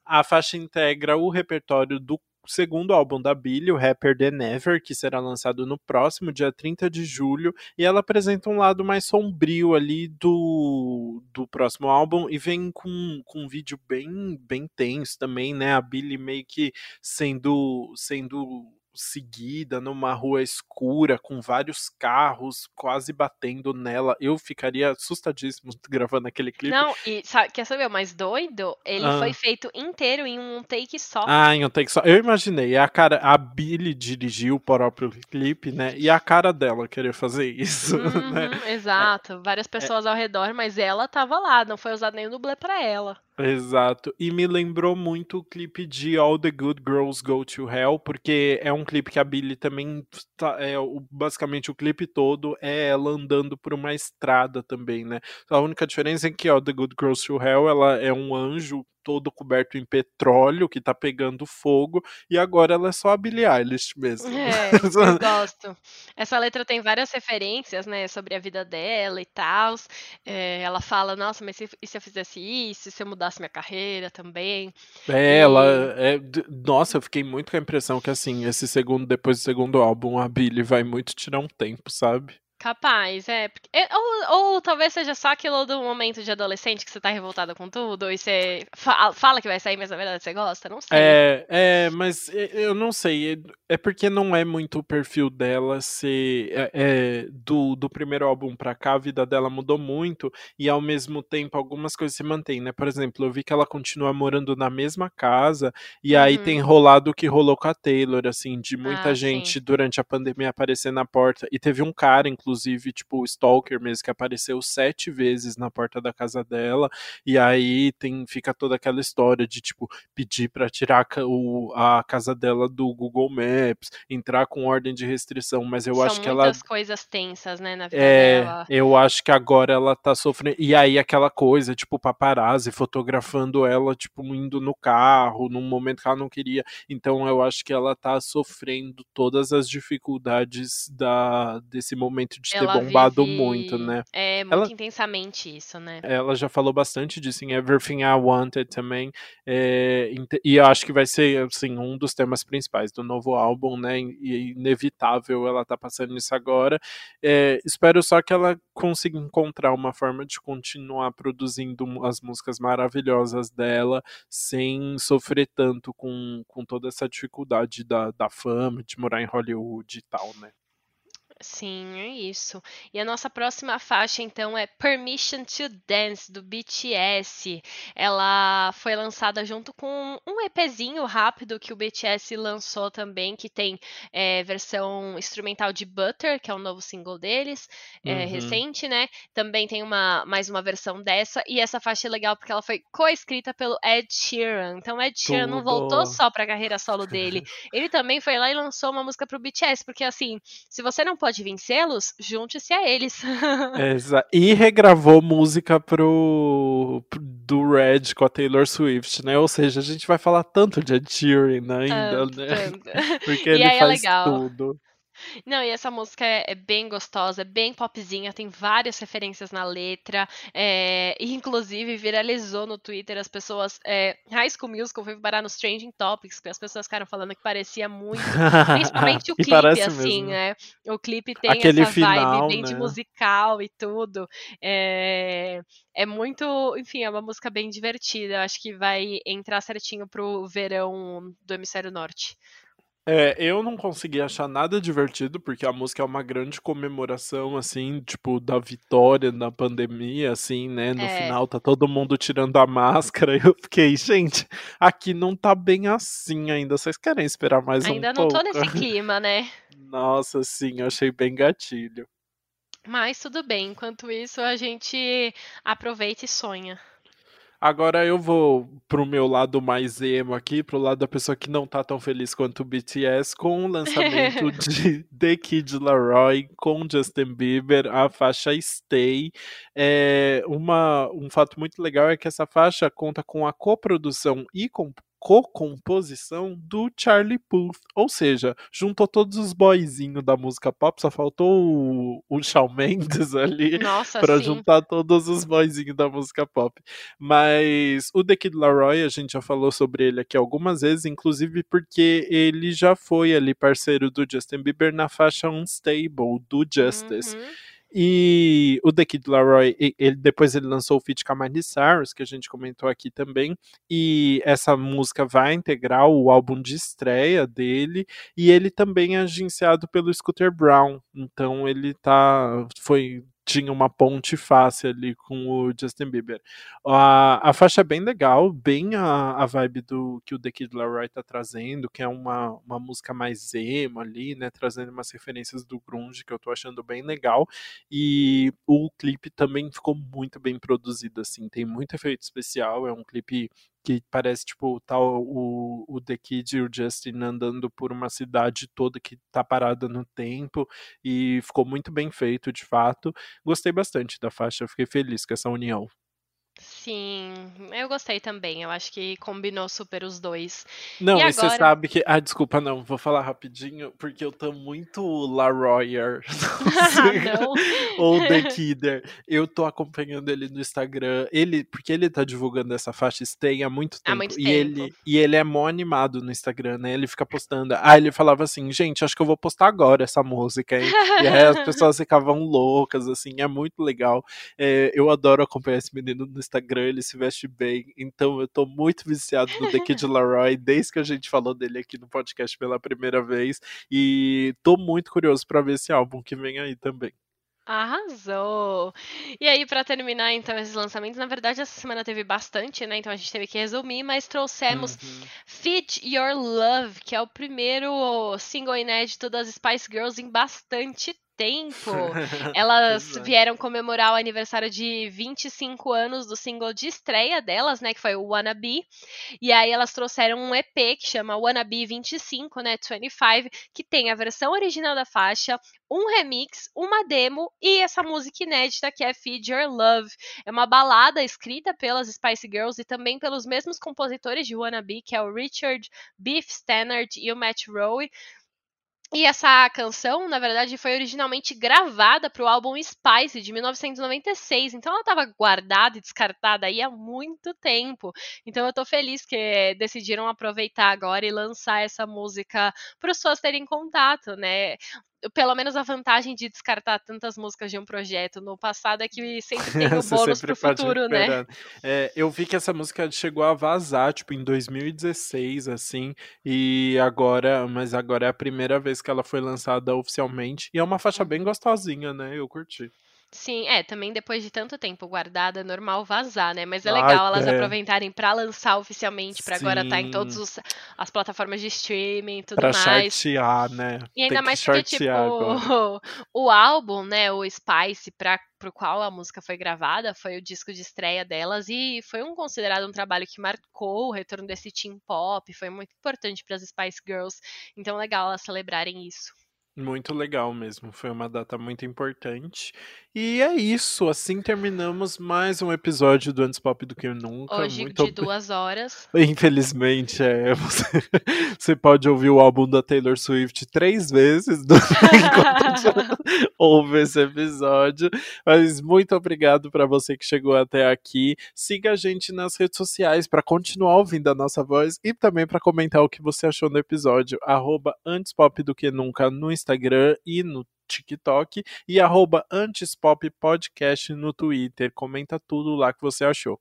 a faixa integra o repertório do segundo álbum da Billie, o Rapper Than Ever, que será lançado no próximo dia 30 de julho, e ela apresenta um lado mais sombrio ali do, do próximo álbum e vem com, com um vídeo bem, bem tenso também, né? A Billie meio que sendo sendo seguida numa rua escura com vários carros quase batendo nela. Eu ficaria assustadíssimo <laughs> gravando aquele clipe. Não, e sabe, quer saber o mais doido? Ele ah. foi feito inteiro em um take só. Ah, em um take só. Eu imaginei. A cara, a Billy dirigiu o próprio clipe, né? E a cara dela querer fazer <laughs> isso. Uhum, né? Exato. É, Várias pessoas é... ao redor, mas ela tava lá, não foi usado nenhum dublê para ela. Exato. E me lembrou muito o clipe de All the Good Girls Go to Hell, porque é um clipe que a Billy também tá, é basicamente o clipe todo é ela andando por uma estrada também, né? A única diferença é que All the Good Girls to Hell ela é um anjo todo coberto em petróleo, que tá pegando fogo, e agora ela é só a Billie Eilish mesmo. É, <laughs> eu gosto. Essa letra tem várias referências, né, sobre a vida dela e tal. É, ela fala, nossa, mas se, e se eu fizesse isso, se eu mudasse minha carreira também? É, e... ela é, nossa, eu fiquei muito com a impressão que assim, esse segundo, depois do segundo álbum, a Billie vai muito tirar um tempo, sabe? Capaz, é. Ou, ou, talvez seja só aquilo do momento de adolescente que você tá revoltada com tudo e você fala que vai sair, mas na verdade você gosta, não sei. É, é mas eu não sei. É porque não é muito o perfil dela ser. É, é, do, do primeiro álbum pra cá, a vida dela mudou muito e ao mesmo tempo algumas coisas se mantêm, né? Por exemplo, eu vi que ela continua morando na mesma casa e uhum. aí tem rolado o que rolou com a Taylor, assim, de muita ah, gente sim. durante a pandemia aparecer na porta. E teve um cara, inclusive inclusive, tipo, o Stalker mesmo, que apareceu sete vezes na porta da casa dela, e aí tem, fica toda aquela história de, tipo, pedir para tirar o, a casa dela do Google Maps, entrar com ordem de restrição, mas eu São acho que ela... muitas coisas tensas, né, na vida é, dela. eu acho que agora ela tá sofrendo, e aí aquela coisa, tipo, paparazzi fotografando ela, tipo, indo no carro, num momento que ela não queria, então eu acho que ela tá sofrendo todas as dificuldades da, desse momento de ter ela bombado vive... muito, né? É, muito ela... intensamente isso, né? Ela já falou bastante disso em Everything I Wanted também. É, e eu acho que vai ser, assim, um dos temas principais do novo álbum, né? E inevitável ela tá passando isso agora. É, espero só que ela consiga encontrar uma forma de continuar produzindo as músicas maravilhosas dela sem sofrer tanto com, com toda essa dificuldade da, da fama, de morar em Hollywood e tal, né? Sim, é isso. E a nossa próxima faixa, então, é Permission to Dance, do BTS. Ela foi lançada junto com um EPzinho rápido que o BTS lançou também, que tem é, versão instrumental de Butter, que é o novo single deles, é, uhum. recente, né? Também tem uma, mais uma versão dessa. E essa faixa é legal porque ela foi co-escrita pelo Ed Sheeran. Então, Ed Sheeran Tudo. não voltou só pra carreira solo dele. <laughs> Ele também foi lá e lançou uma música pro BTS, porque assim, se você não pode vencê-los, junte-se a eles. <laughs> Exato. E regravou música pro, pro, do Red com a Taylor Swift, né? Ou seja, a gente vai falar tanto de Ed Sheeran ainda, né? Tanto. <laughs> Porque e ele é faz é tudo. Não, e essa música é, é, bem gostosa, é bem popzinha, tem várias referências na letra, é, e inclusive viralizou no Twitter as pessoas. É, High School Musical foi parar nos Trending Topics, que as pessoas ficaram falando que parecia muito, principalmente o <laughs> clipe, assim, mesmo. né? O clipe tem Aquele essa final, vibe bem né? de musical e tudo. É, é muito, enfim, é uma música bem divertida. Acho que vai entrar certinho pro verão do Hemisfério Norte. É, eu não consegui achar nada divertido, porque a música é uma grande comemoração, assim, tipo, da vitória na pandemia, assim, né? No é. final tá todo mundo tirando a máscara. E <laughs> eu fiquei, gente, aqui não tá bem assim ainda. Vocês querem esperar mais ainda um pouco? Ainda não tô nesse <laughs> clima, né? Nossa, sim, eu achei bem gatilho. Mas tudo bem, enquanto isso a gente aproveita e sonha. Agora eu vou pro meu lado mais emo aqui, pro lado da pessoa que não tá tão feliz quanto o BTS, com o lançamento <laughs> de The Kid Laroi com Justin Bieber, a faixa Stay. É, uma, um fato muito legal é que essa faixa conta com a coprodução e com co-composição do Charlie Puth. Ou seja, juntou todos os boyzinhos da música pop, só faltou o, o Shawn <laughs> Mendes ali para juntar todos os boyzinhos da música pop. Mas o The Kid Laroi, a gente já falou sobre ele aqui algumas vezes, inclusive porque ele já foi ali parceiro do Justin Bieber na faixa Unstable do Justice. Uhum. E o The Kid Laroi, ele, depois ele lançou o feat com a Miley Cyrus, que a gente comentou aqui também, e essa música vai integrar o álbum de estreia dele, e ele também é agenciado pelo Scooter Brown, então ele tá, foi tinha uma ponte fácil ali com o Justin Bieber. A, a faixa é bem legal, bem a, a vibe do que o The Kid Laroi tá trazendo, que é uma, uma música mais emo ali, né, trazendo umas referências do grunge que eu tô achando bem legal. E o clipe também ficou muito bem produzido assim, tem muito efeito especial, é um clipe que parece, tipo, tá o, o The Kid e o Justin andando por uma cidade toda que tá parada no tempo, e ficou muito bem feito, de fato. Gostei bastante da faixa, fiquei feliz com essa união. Sim, eu gostei também. Eu acho que combinou super os dois. Não, e, agora... você sabe que. Ah, desculpa, não, vou falar rapidinho, porque eu tô muito La Royer. <laughs> <laughs> Ou The Kidder. Eu tô acompanhando ele no Instagram. Ele, porque ele tá divulgando essa faixa Stay há muito tempo. Há muito e, tempo. Ele, e ele é mó animado no Instagram, né? Ele fica postando. Aí ele falava assim, gente, acho que eu vou postar agora essa música, hein? e aí as <laughs> pessoas ficavam loucas, assim, é muito legal. É, eu adoro acompanhar esse menino no Instagram, ele se veste bem. Então eu tô muito viciado no The Kid Laroi, desde que a gente falou dele aqui no podcast pela primeira vez. E tô muito curioso para ver esse álbum que vem aí também. Arrasou! E aí, para terminar, então, esses lançamentos, na verdade, essa semana teve bastante, né? Então a gente teve que resumir, mas trouxemos uhum. Fit Your Love, que é o primeiro single inédito das Spice Girls em bastante tempo. <laughs> Elas vieram comemorar o aniversário de 25 anos do single de estreia delas, né, que foi o Wanna Be. E aí elas trouxeram um EP que chama Wanna Be 25, né, 25, que tem a versão original da faixa, um remix, uma demo e essa música inédita que é Feed Your Love. É uma balada escrita pelas Spice Girls e também pelos mesmos compositores de Wanna Be, que é o Richard Beef Stannard e o Matt Rowe. E essa canção, na verdade, foi originalmente gravada para o álbum Spice de 1996. Então ela estava guardada e descartada aí há muito tempo. Então eu tô feliz que decidiram aproveitar agora e lançar essa música para os fãs terem contato, né? Pelo menos a vantagem de descartar tantas músicas de um projeto no passado é que <laughs> sempre tem o bônus pro futuro, né? É, eu vi que essa música chegou a vazar, tipo, em 2016, assim, e agora, mas agora é a primeira vez que ela foi lançada oficialmente, e é uma faixa bem gostosinha, né? Eu curti. Sim, é, também depois de tanto tempo guardada, é normal vazar, né? Mas é legal Ai, elas é. aproveitarem para lançar oficialmente, para agora estar tá em todas as plataformas de streaming e tudo pra mais. Chartear, né? E ainda mais porque, tipo, o, <laughs> o álbum, né, o Spice, para pro qual a música foi gravada, foi o disco de estreia delas e foi um considerado um trabalho que marcou o retorno desse teen pop, foi muito importante para as Spice Girls. Então legal elas celebrarem isso. Muito legal mesmo, foi uma data muito importante. E é isso, assim terminamos mais um episódio do Antes Pop do que Nunca. Hoje muito de duas horas. <laughs> Infelizmente, é, <laughs> você, você pode ouvir o álbum da Taylor Swift três vezes <laughs> enquanto <laughs> ouve esse episódio. Mas muito obrigado para você que chegou até aqui. Siga a gente nas redes sociais para continuar ouvindo a nossa voz e também para comentar o que você achou do episódio. Arroba Antes Pop do que Nunca no Instagram e no TikTok e arroba Podcast no Twitter. Comenta tudo lá que você achou.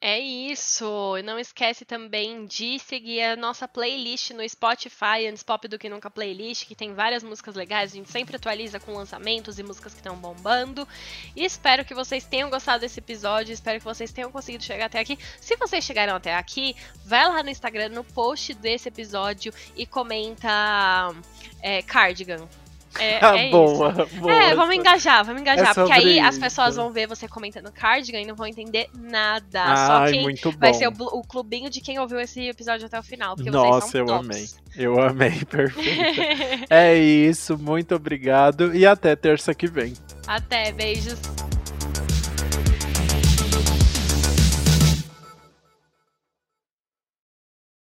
É isso. Não esquece também de seguir a nossa playlist no Spotify, Antes Pop do que Nunca Playlist, que tem várias músicas legais. A gente sempre atualiza com lançamentos e músicas que estão bombando. E espero que vocês tenham gostado desse episódio. Espero que vocês tenham conseguido chegar até aqui. Se vocês chegaram até aqui, vai lá no Instagram, no post desse episódio e comenta é, Cardigan. É, <laughs> ah, é boa, isso. boa. É, vamos engajar, vamos engajar. É porque aí isso. as pessoas vão ver você comentando cardigan e não vão entender nada. Ai, Só quem vai ser o, o, clubinho de quem ouviu esse episódio até o final. Nossa, eu tops. amei. Eu amei, <laughs> perfeito. <laughs> é isso, muito obrigado e até terça que vem. Até, beijos.